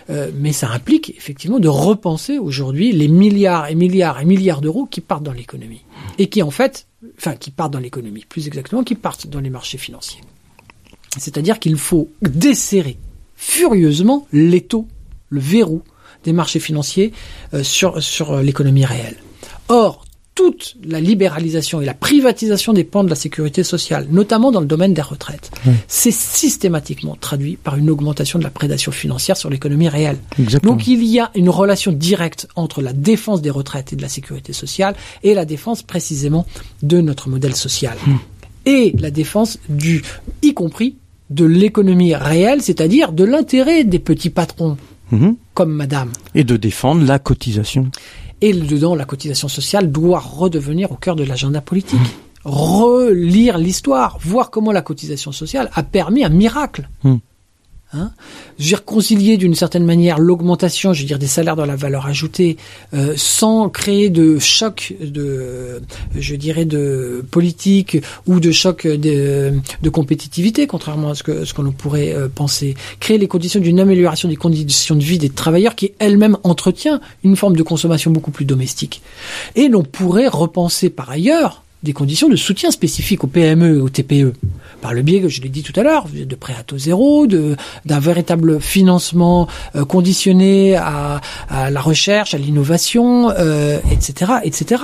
Euh, mais ça implique effectivement de repenser aujourd'hui les milliards et milliards et milliards d'euros qui partent dans l'économie. Et qui en fait, enfin qui partent dans l'économie, plus exactement, qui partent dans les marchés financiers. C'est-à-dire qu'il faut desserrer furieusement l'étau, le verrou des marchés financiers euh, sur, sur euh, l'économie réelle. Or, tout toute la libéralisation et la privatisation des pans de la sécurité sociale, notamment dans le domaine des retraites, c'est systématiquement traduit par une augmentation de la prédation financière sur l'économie réelle. Exactement. Donc il y a une relation directe entre la défense des retraites et de la sécurité sociale et la défense précisément de notre modèle social. Et la défense du, y compris de l'économie réelle, c'est-à-dire de l'intérêt des petits patrons, Mhm. comme madame. Et de défendre la cotisation. Et dedans, la cotisation sociale doit redevenir au cœur de l'agenda politique. Relire l'histoire, voir comment la cotisation sociale a permis un miracle. Hmm. Hein J'ai réconcilié d'une certaine manière l'augmentation, je veux dire, des salaires dans la valeur ajoutée, euh, sans créer de choc de, je dirais, de politique ou de choc de, de compétitivité, contrairement à ce que ce qu'on pourrait euh, penser. Créer les conditions d'une amélioration des conditions de vie des travailleurs qui elle-même entretient une forme de consommation beaucoup plus domestique. Et l'on pourrait repenser par ailleurs des conditions de soutien spécifiques aux PME et aux TPE, par le biais, je l'ai dit tout à l'heure, de prêts à taux zéro, d'un véritable financement euh, conditionné à, la recherche, à l'innovation, euh, etc., etc.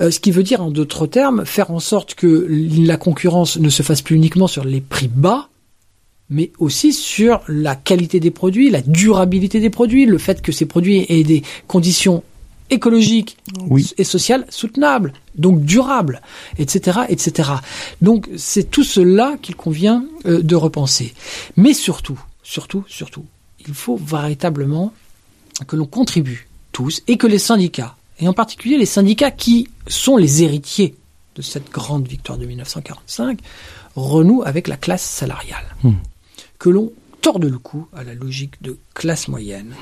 Euh, ce qui veut dire, en d'autres termes, faire en sorte que la concurrence ne se fasse plus uniquement sur les prix bas, mais aussi sur la qualité des produits, la durabilité des produits, le fait que ces produits aient des conditions écologiques Oui. et sociales soutenables, donc durables, etc., etc. Donc c'est tout cela qu'il convient euh, de repenser. Mais surtout, surtout, surtout, il faut véritablement que l'on contribue tous et que les syndicats, et en particulier les syndicats qui sont les héritiers de cette grande victoire de 1945, renouent avec la classe salariale. Que l'on torde le cou à la logique de classe moyenne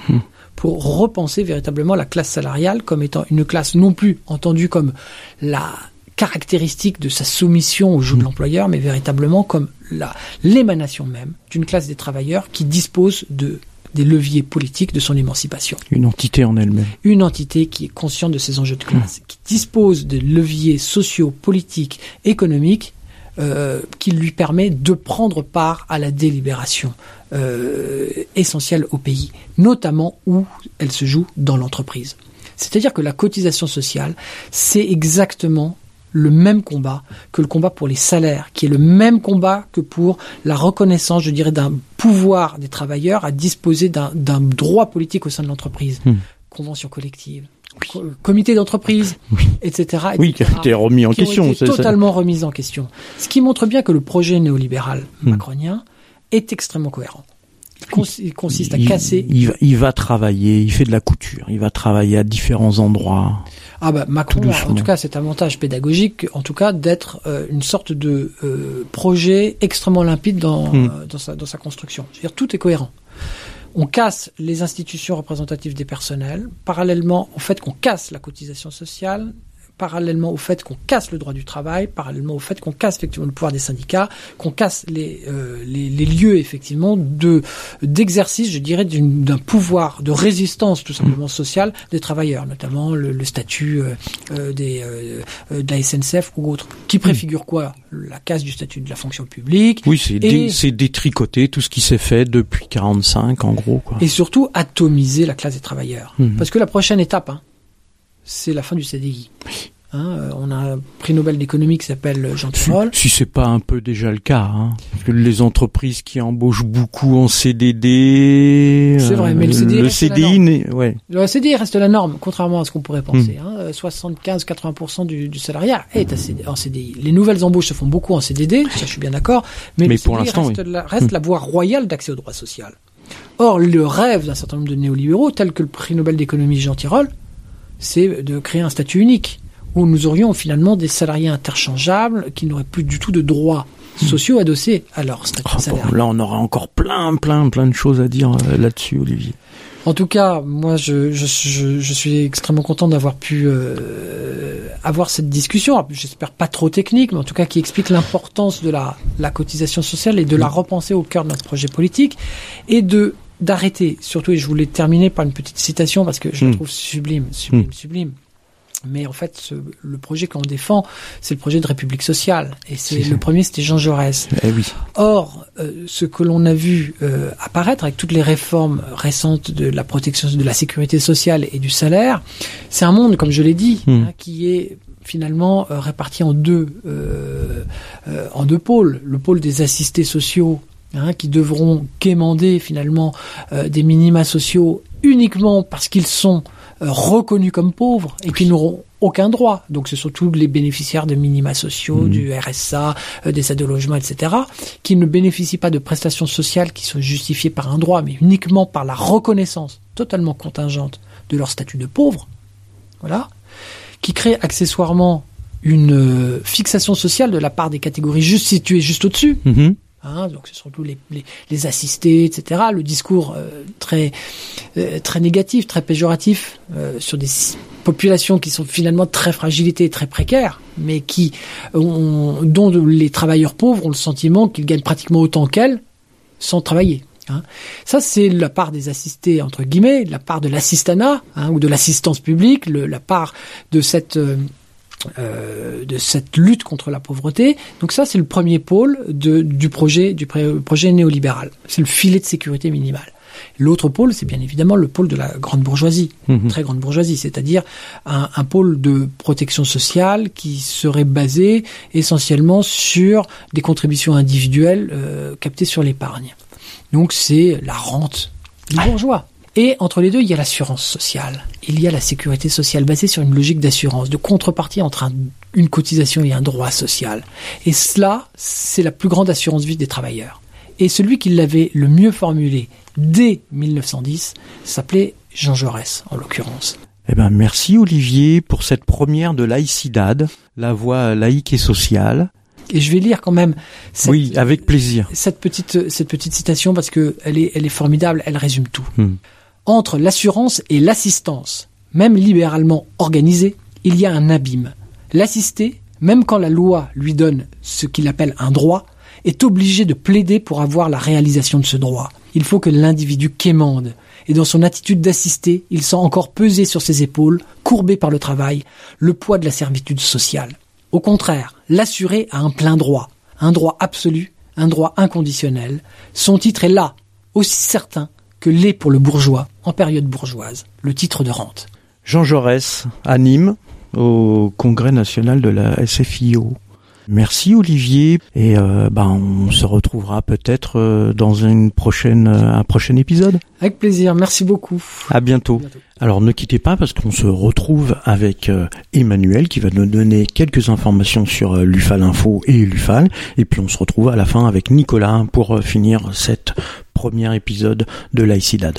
pour repenser véritablement la classe salariale comme étant une classe non plus entendue comme la caractéristique de sa soumission au joug de l'employeur, mais véritablement comme la l'émanation même d'une classe des travailleurs qui dispose de des leviers politiques de son émancipation. Une entité en elle-même. une entité qui est consciente de ses enjeux de classe, qui dispose de leviers sociaux, politiques, économiques, euh, qui lui permet de prendre part à la délibération euh, essentielle au pays, notamment où elle se joue dans l'entreprise. C'est-à-dire que la cotisation sociale, c'est exactement le même combat que le combat pour les salaires, qui est le même combat que pour la reconnaissance, je dirais, d'un pouvoir des travailleurs à disposer d'un droit politique au sein de l'entreprise. Hmm. Convention collective, co- comité d'entreprise, etc., Oui, qui a été remis en qui ont question. été ça. totalement remis en question. Ce qui montre bien que le projet néolibéral Hmm. macronien est extrêmement cohérent. Il, cons- il consiste à Il- casser. Il, va, il va travailler, il fait de la couture, il va travailler à différents endroits. Ah bah Macron a en tout cas cet avantage pédagogique, en tout cas d'être euh, une sorte de euh, projet extrêmement limpide dans, Hmm. euh, dans, sa, dans sa construction. Je veux dire, tout est cohérent. On casse les institutions représentatives des personnels, parallèlement au fait qu'on casse la cotisation sociale, parallèlement au fait qu'on casse le droit du travail, parallèlement au fait qu'on casse effectivement le pouvoir des syndicats, qu'on casse les, euh, les, les lieux effectivement de d'exercice, je dirais, d'un pouvoir de résistance tout simplement sociale des travailleurs, notamment le, le statut euh, euh, des, euh, de la SNCF ou autre, qui préfigure quoi? La casse du statut de la fonction publique, Oui, c'est dé- détricoter tout ce qui s'est fait depuis 45, en gros. Quoi. et surtout atomiser la classe des travailleurs. Mhm. Parce que la prochaine étape, hein, c'est la fin du CDI. Hein, euh, on a un prix Nobel d'économie qui s'appelle Jean Si, Tirole. si c'est pas un peu déjà le cas, hein. Parce que les entreprises qui embauchent beaucoup en CDD, C'est vrai, mais le CDI le reste la CDI, norme. n'est- ouais, Le CDI reste la norme, contrairement à ce qu'on pourrait penser. Hmm. Hein. Euh, 75-80% du, du salariat est en CDI. Les nouvelles embauches se font beaucoup en CDD, ça je suis bien d'accord, mais, Mais le pour CDI l'instant, reste, oui. Hmm. la, reste la voie royale d'accès au droit social. Or, le rêve d'un certain nombre de néolibéraux, tel que le prix Nobel d'économie Jean Tirole, c'est de créer un statut unique, où nous aurions finalement des salariés interchangeables qui n'auraient plus du tout de droits sociaux adossés à leur statut bon, salarial. là on aura encore plein, plein, plein de choses à dire euh, là-dessus, Olivier. En tout cas, moi, je, je, je, je suis extrêmement content d'avoir pu euh, avoir cette discussion. J'espère pas trop technique, mais en tout cas qui explique l'importance de la, la cotisation sociale et de la repenser au cœur de notre projet politique et de d'arrêter. Surtout, et je voulais terminer par une petite citation parce que je la Mm. trouve sublime, sublime, sublime. Mais en fait, ce- le projet que l'on défend, c'est le projet de République sociale. Et c'est le premier, c'était Jean Jaurès. Eh oui. Or, euh, ce que l'on a vu euh, apparaître avec toutes les réformes récentes de la protection de la sécurité sociale et du salaire, c'est un monde, comme je l'ai dit, Hmm. hein, qui est finalement euh, répartis en deux euh, euh, en deux pôles. Le pôle des assistés sociaux hein, qui devront quémander finalement euh, des minima sociaux uniquement parce qu'ils sont reconnus comme pauvres et qui n'auront aucun droit. Donc ce sont tous les bénéficiaires de minima sociaux, du RSA, euh, des aides de logement, etc., qui ne bénéficient pas de prestations sociales qui sont justifiées par un droit, mais uniquement par la reconnaissance totalement contingente de leur statut de pauvre. Voilà. Qui crée accessoirement une euh, fixation sociale de la part des catégories juste situées juste au-dessus. Mhm. Hein, donc c'est surtout les, les, les assistés, etc. Le discours euh, très euh, très négatif, très péjoratif euh, sur des populations qui sont finalement très fragilité, très précaires, mais qui ont, dont les travailleurs pauvres ont le sentiment qu'ils gagnent pratiquement autant qu'elles sans travailler. Hein. Ça, c'est la part des assistés entre guillemets, la part de l'assistanat hein, ou de l'assistance publique, le- la part de cette euh, de cette lutte contre la pauvreté. Donc ça, c'est le premier pôle de, du projet du projet néolibéral. C'est le filet de sécurité minimale. L'autre pôle, c'est bien évidemment le pôle de la grande bourgeoisie, Mhm. très grande bourgeoisie, c'est-à-dire un, un pôle de protection sociale qui serait basé essentiellement sur des contributions individuelles euh, captées sur l'épargne. Donc c'est la rente du bourgeois. Et entre les deux, il y a l'assurance sociale. Il y a la sécurité sociale basée sur une logique d'assurance, de contrepartie entre un- une cotisation et un droit social. Et cela, c'est la plus grande assurance vie des travailleurs. Et celui qui l'avait le mieux formulé dès 1910 s'appelait Jean Jaurès, en l'occurrence. Eh ben, merci Olivier pour cette première de Laïcidad, la voie laïque et sociale. Et je vais lire quand même cette, Oui, avec plaisir. cette petite cette petite citation parce que elle est elle est formidable, elle résume tout. Hmm. Entre l'assurance et l'assistance, même libéralement organisée, il y a un abîme. L'assisté, même quand la loi lui donne ce qu'il appelle un droit, est obligé de plaider pour avoir la réalisation de ce droit. Il faut que l'individu quémande. Et dans son attitude d'assisté, il sent encore peser sur ses épaules, courbé par le travail, le poids de la servitude sociale. Au contraire, l'assuré a un plein droit, un droit absolu, un droit inconditionnel. Son titre est là, aussi certain que l'est pour le bourgeois, en période bourgeoise, le titre de rente. Jean Jaurès, à Nîmes, au Congrès national de la SFIO. Merci Olivier et euh, ben on se retrouvera peut-être euh, dans une prochaine euh, un prochain épisode. Avec plaisir, merci beaucoup. À bientôt. bientôt. Alors ne quittez pas parce qu'on se retrouve avec euh, Emmanuel qui va nous donner quelques informations sur euh, l'UFAL Info et l'UFAL et puis on se retrouve à la fin avec Nicolas pour finir cette premier épisode de Laïcidad.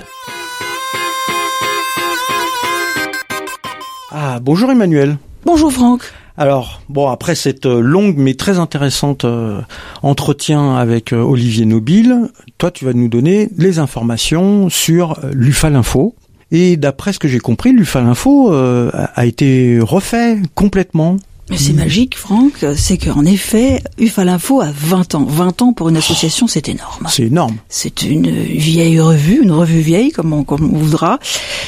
Ah bonjour Emmanuel. Bonjour Franck. Alors, bon, après cette euh, longue mais très intéressante euh, entretien avec euh, Olivier Nobile, toi, tu vas nous donner les informations sur euh, l'UFAL Info. Et d'après ce que j'ai compris, l'UFAL Info a été refait complètement. Mais c'est magique Franck, c'est qu'en effet, UFA l'Info a 20 ans. 20 ans pour une association, c'est énorme. C'est énorme. C'est une vieille revue, une revue vieille, comme on, comme on voudra,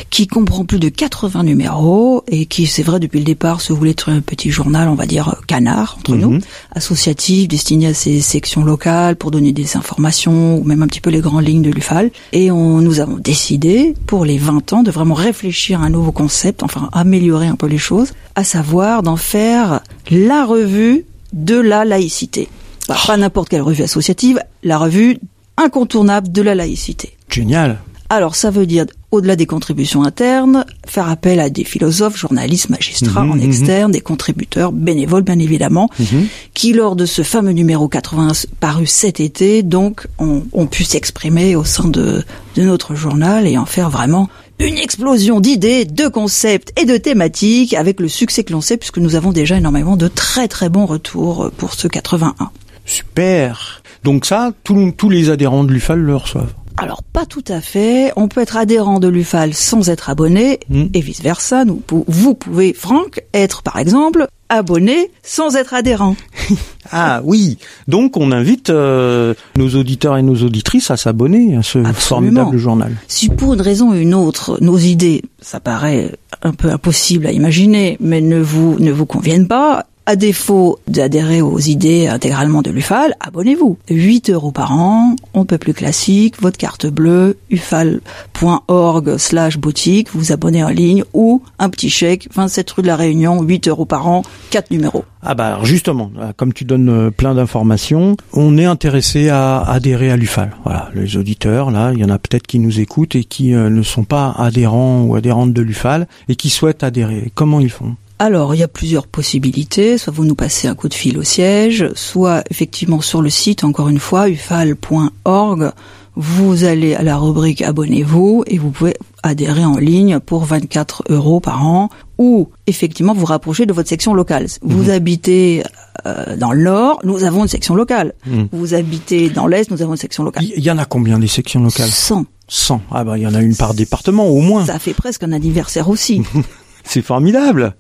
qui comprend plus de 80 numéros et qui, c'est vrai, depuis le départ, se voulait être un petit journal, on va dire, canard, entre Mhm. nous, associatif, destiné à ces sections locales pour donner des informations ou même un petit peu les grandes lignes de l'UFAL. Et on, nous avons décidé, pour les 20 ans, de vraiment réfléchir à un nouveau concept, enfin, améliorer un peu les choses, à savoir d'en faire la revue de la laïcité. Bah, Pas n'importe quelle revue associative, la revue incontournable de la laïcité. Génial. Alors ça veut dire, au-delà des contributions internes, faire appel à des philosophes, journalistes, magistrats Mhm, en mhm. externe, des contributeurs, bénévoles bien évidemment, Mhm. qui lors de ce fameux numéro 80 paru cet été, donc, ont, ont pu s'exprimer au sein de, de notre journal et en faire vraiment une explosion d'idées, de concepts et de thématiques avec le succès que l'on sait puisque nous avons déjà énormément de très très bons retours pour ce 81. Super. Donc ça, tous tous les adhérents de l'UFAL le reçoivent. Alors pas tout à fait. On peut être adhérent de l'UFAL sans être abonné Mm. et vice versa. Nous, vous pouvez, Franck, être par exemple abonné sans être adhérent. Ah oui. Donc on invite euh, nos auditeurs et nos auditrices à s'abonner à ce Absolument. formidable journal. Si pour une raison ou une autre, nos idées, ça paraît un peu impossible à imaginer, mais ne vous ne vous conviennent pas, À défaut d'adhérer aux idées intégralement de l'UFAL, abonnez-vous. 8 euros par an, on peut plus classique, votre carte bleue, ufal.org slash boutique, vous abonnez en ligne ou un petit chèque, 27 rue de la Réunion, 8 euros par an, 4 numéros. Ah bah justement, comme tu donnes euh, plein d'informations, on est intéressé à adhérer à l'UFAL. Voilà, les auditeurs, là, il y en a peut-être qui nous écoutent et qui euh, ne sont pas adhérents ou adhérentes de l'UFAL et qui souhaitent adhérer. Comment ils font? Alors, il y a plusieurs possibilités. Soit vous nous passez un coup de fil au siège, soit effectivement sur le site, encore une fois, ufal.org, vous allez à la rubrique Abonnez-vous et vous pouvez adhérer en ligne pour 24 euros par an ou effectivement vous rapprocher de votre section locale. Vous mhm. habitez euh, dans le nord, nous avons une section locale. Mhm. Vous habitez dans l'est, nous avons une section locale. Il y, en a combien des sections locales? 100. 100. Ah bah il y en a une par département au moins. Ça fait presque un anniversaire aussi. C'est formidable.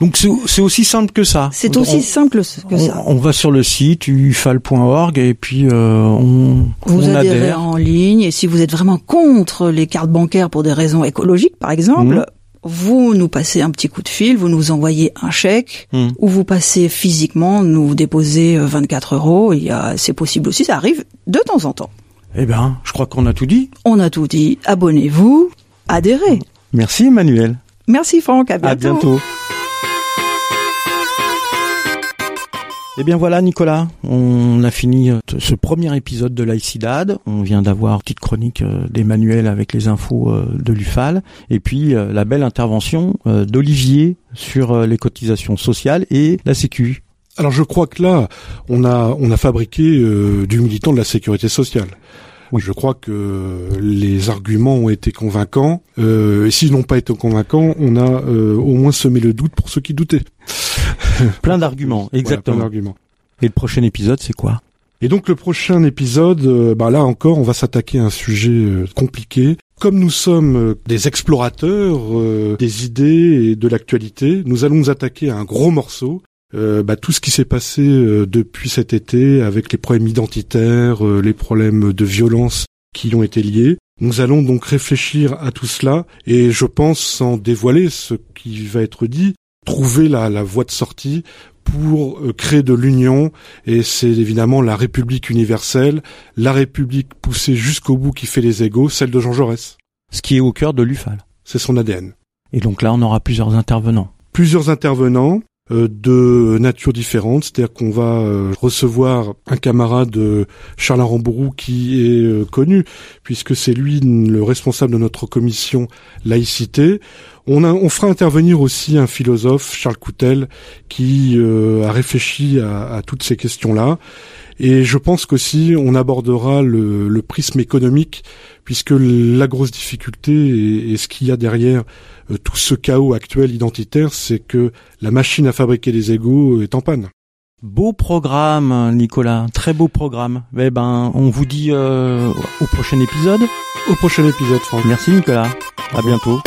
Donc c'est aussi simple que ça. C'est aussi simple que ça. On, va sur le site ufal.org et puis euh, on, vous on adhérez en ligne et si vous êtes vraiment contre les cartes bancaires pour des raisons écologiques par exemple, mmh. vous nous passez un petit coup de fil, vous nous envoyez un chèque mmh. ou vous passez physiquement nous déposez 24 euh, euros. Il y a c'est possible aussi, ça arrive de temps en temps. Eh bien, je crois qu'on a tout dit. On a tout dit. Abonnez-vous, adhérez. Merci Emmanuel. Merci Franck, à bientôt. À bientôt. Eh bien voilà Nicolas, on a fini euh, ce premier épisode de l'Aïcidad. On vient d'avoir petite chronique euh, d'Emmanuel avec les infos euh, de l'UFAL et puis la belle intervention d'Olivier sur les cotisations sociales et la Sécu. Alors je crois que là, on a on a fabriqué du militant de la sécurité sociale. Oui. Je crois que les arguments ont été convaincants. Euh, et s'ils n'ont pas été convaincants, on a au moins semé le doute pour ceux qui doutaient. plein d'arguments, exactement. Et le prochain épisode, c'est quoi? Et donc le prochain épisode, euh, bah là encore, on va s'attaquer à un sujet euh, compliqué. Comme nous sommes euh, des explorateurs des idées et de l'actualité, nous allons nous attaquer à un gros morceau. Bah, tout ce qui s'est passé depuis cet été avec les problèmes identitaires, les problèmes de violence qui ont été liés. Nous allons donc réfléchir à tout cela et je pense sans dévoiler ce qui va être dit, trouver la, la voie de sortie pour euh, créer de l'union et c'est évidemment la République universelle, la République poussée jusqu'au bout qui fait les égaux, celle de Jean Jaurès. Ce qui est au cœur de l'UFAL. C'est son ADN. Et donc là, on aura plusieurs intervenants. Plusieurs intervenants euh, de nature différente, c'est-à-dire qu'on va euh, recevoir un camarade de Charles Aramburu qui est connu puisque c'est lui le responsable de notre commission laïcité. On, fera intervenir aussi un philosophe, Charles Coutel, qui euh, a réfléchi à, toutes ces questions-là. Et je pense qu'aussi on abordera le, prisme économique, puisque la grosse difficulté et, ce qu'il y a derrière euh, tout ce chaos actuel identitaire, c'est que la machine à fabriquer des égaux est en panne. Beau programme, Nicolas. Très beau programme. Eh ben, on vous dit euh, au prochain épisode. Au prochain épisode, Franck. Merci, Nicolas. À bientôt.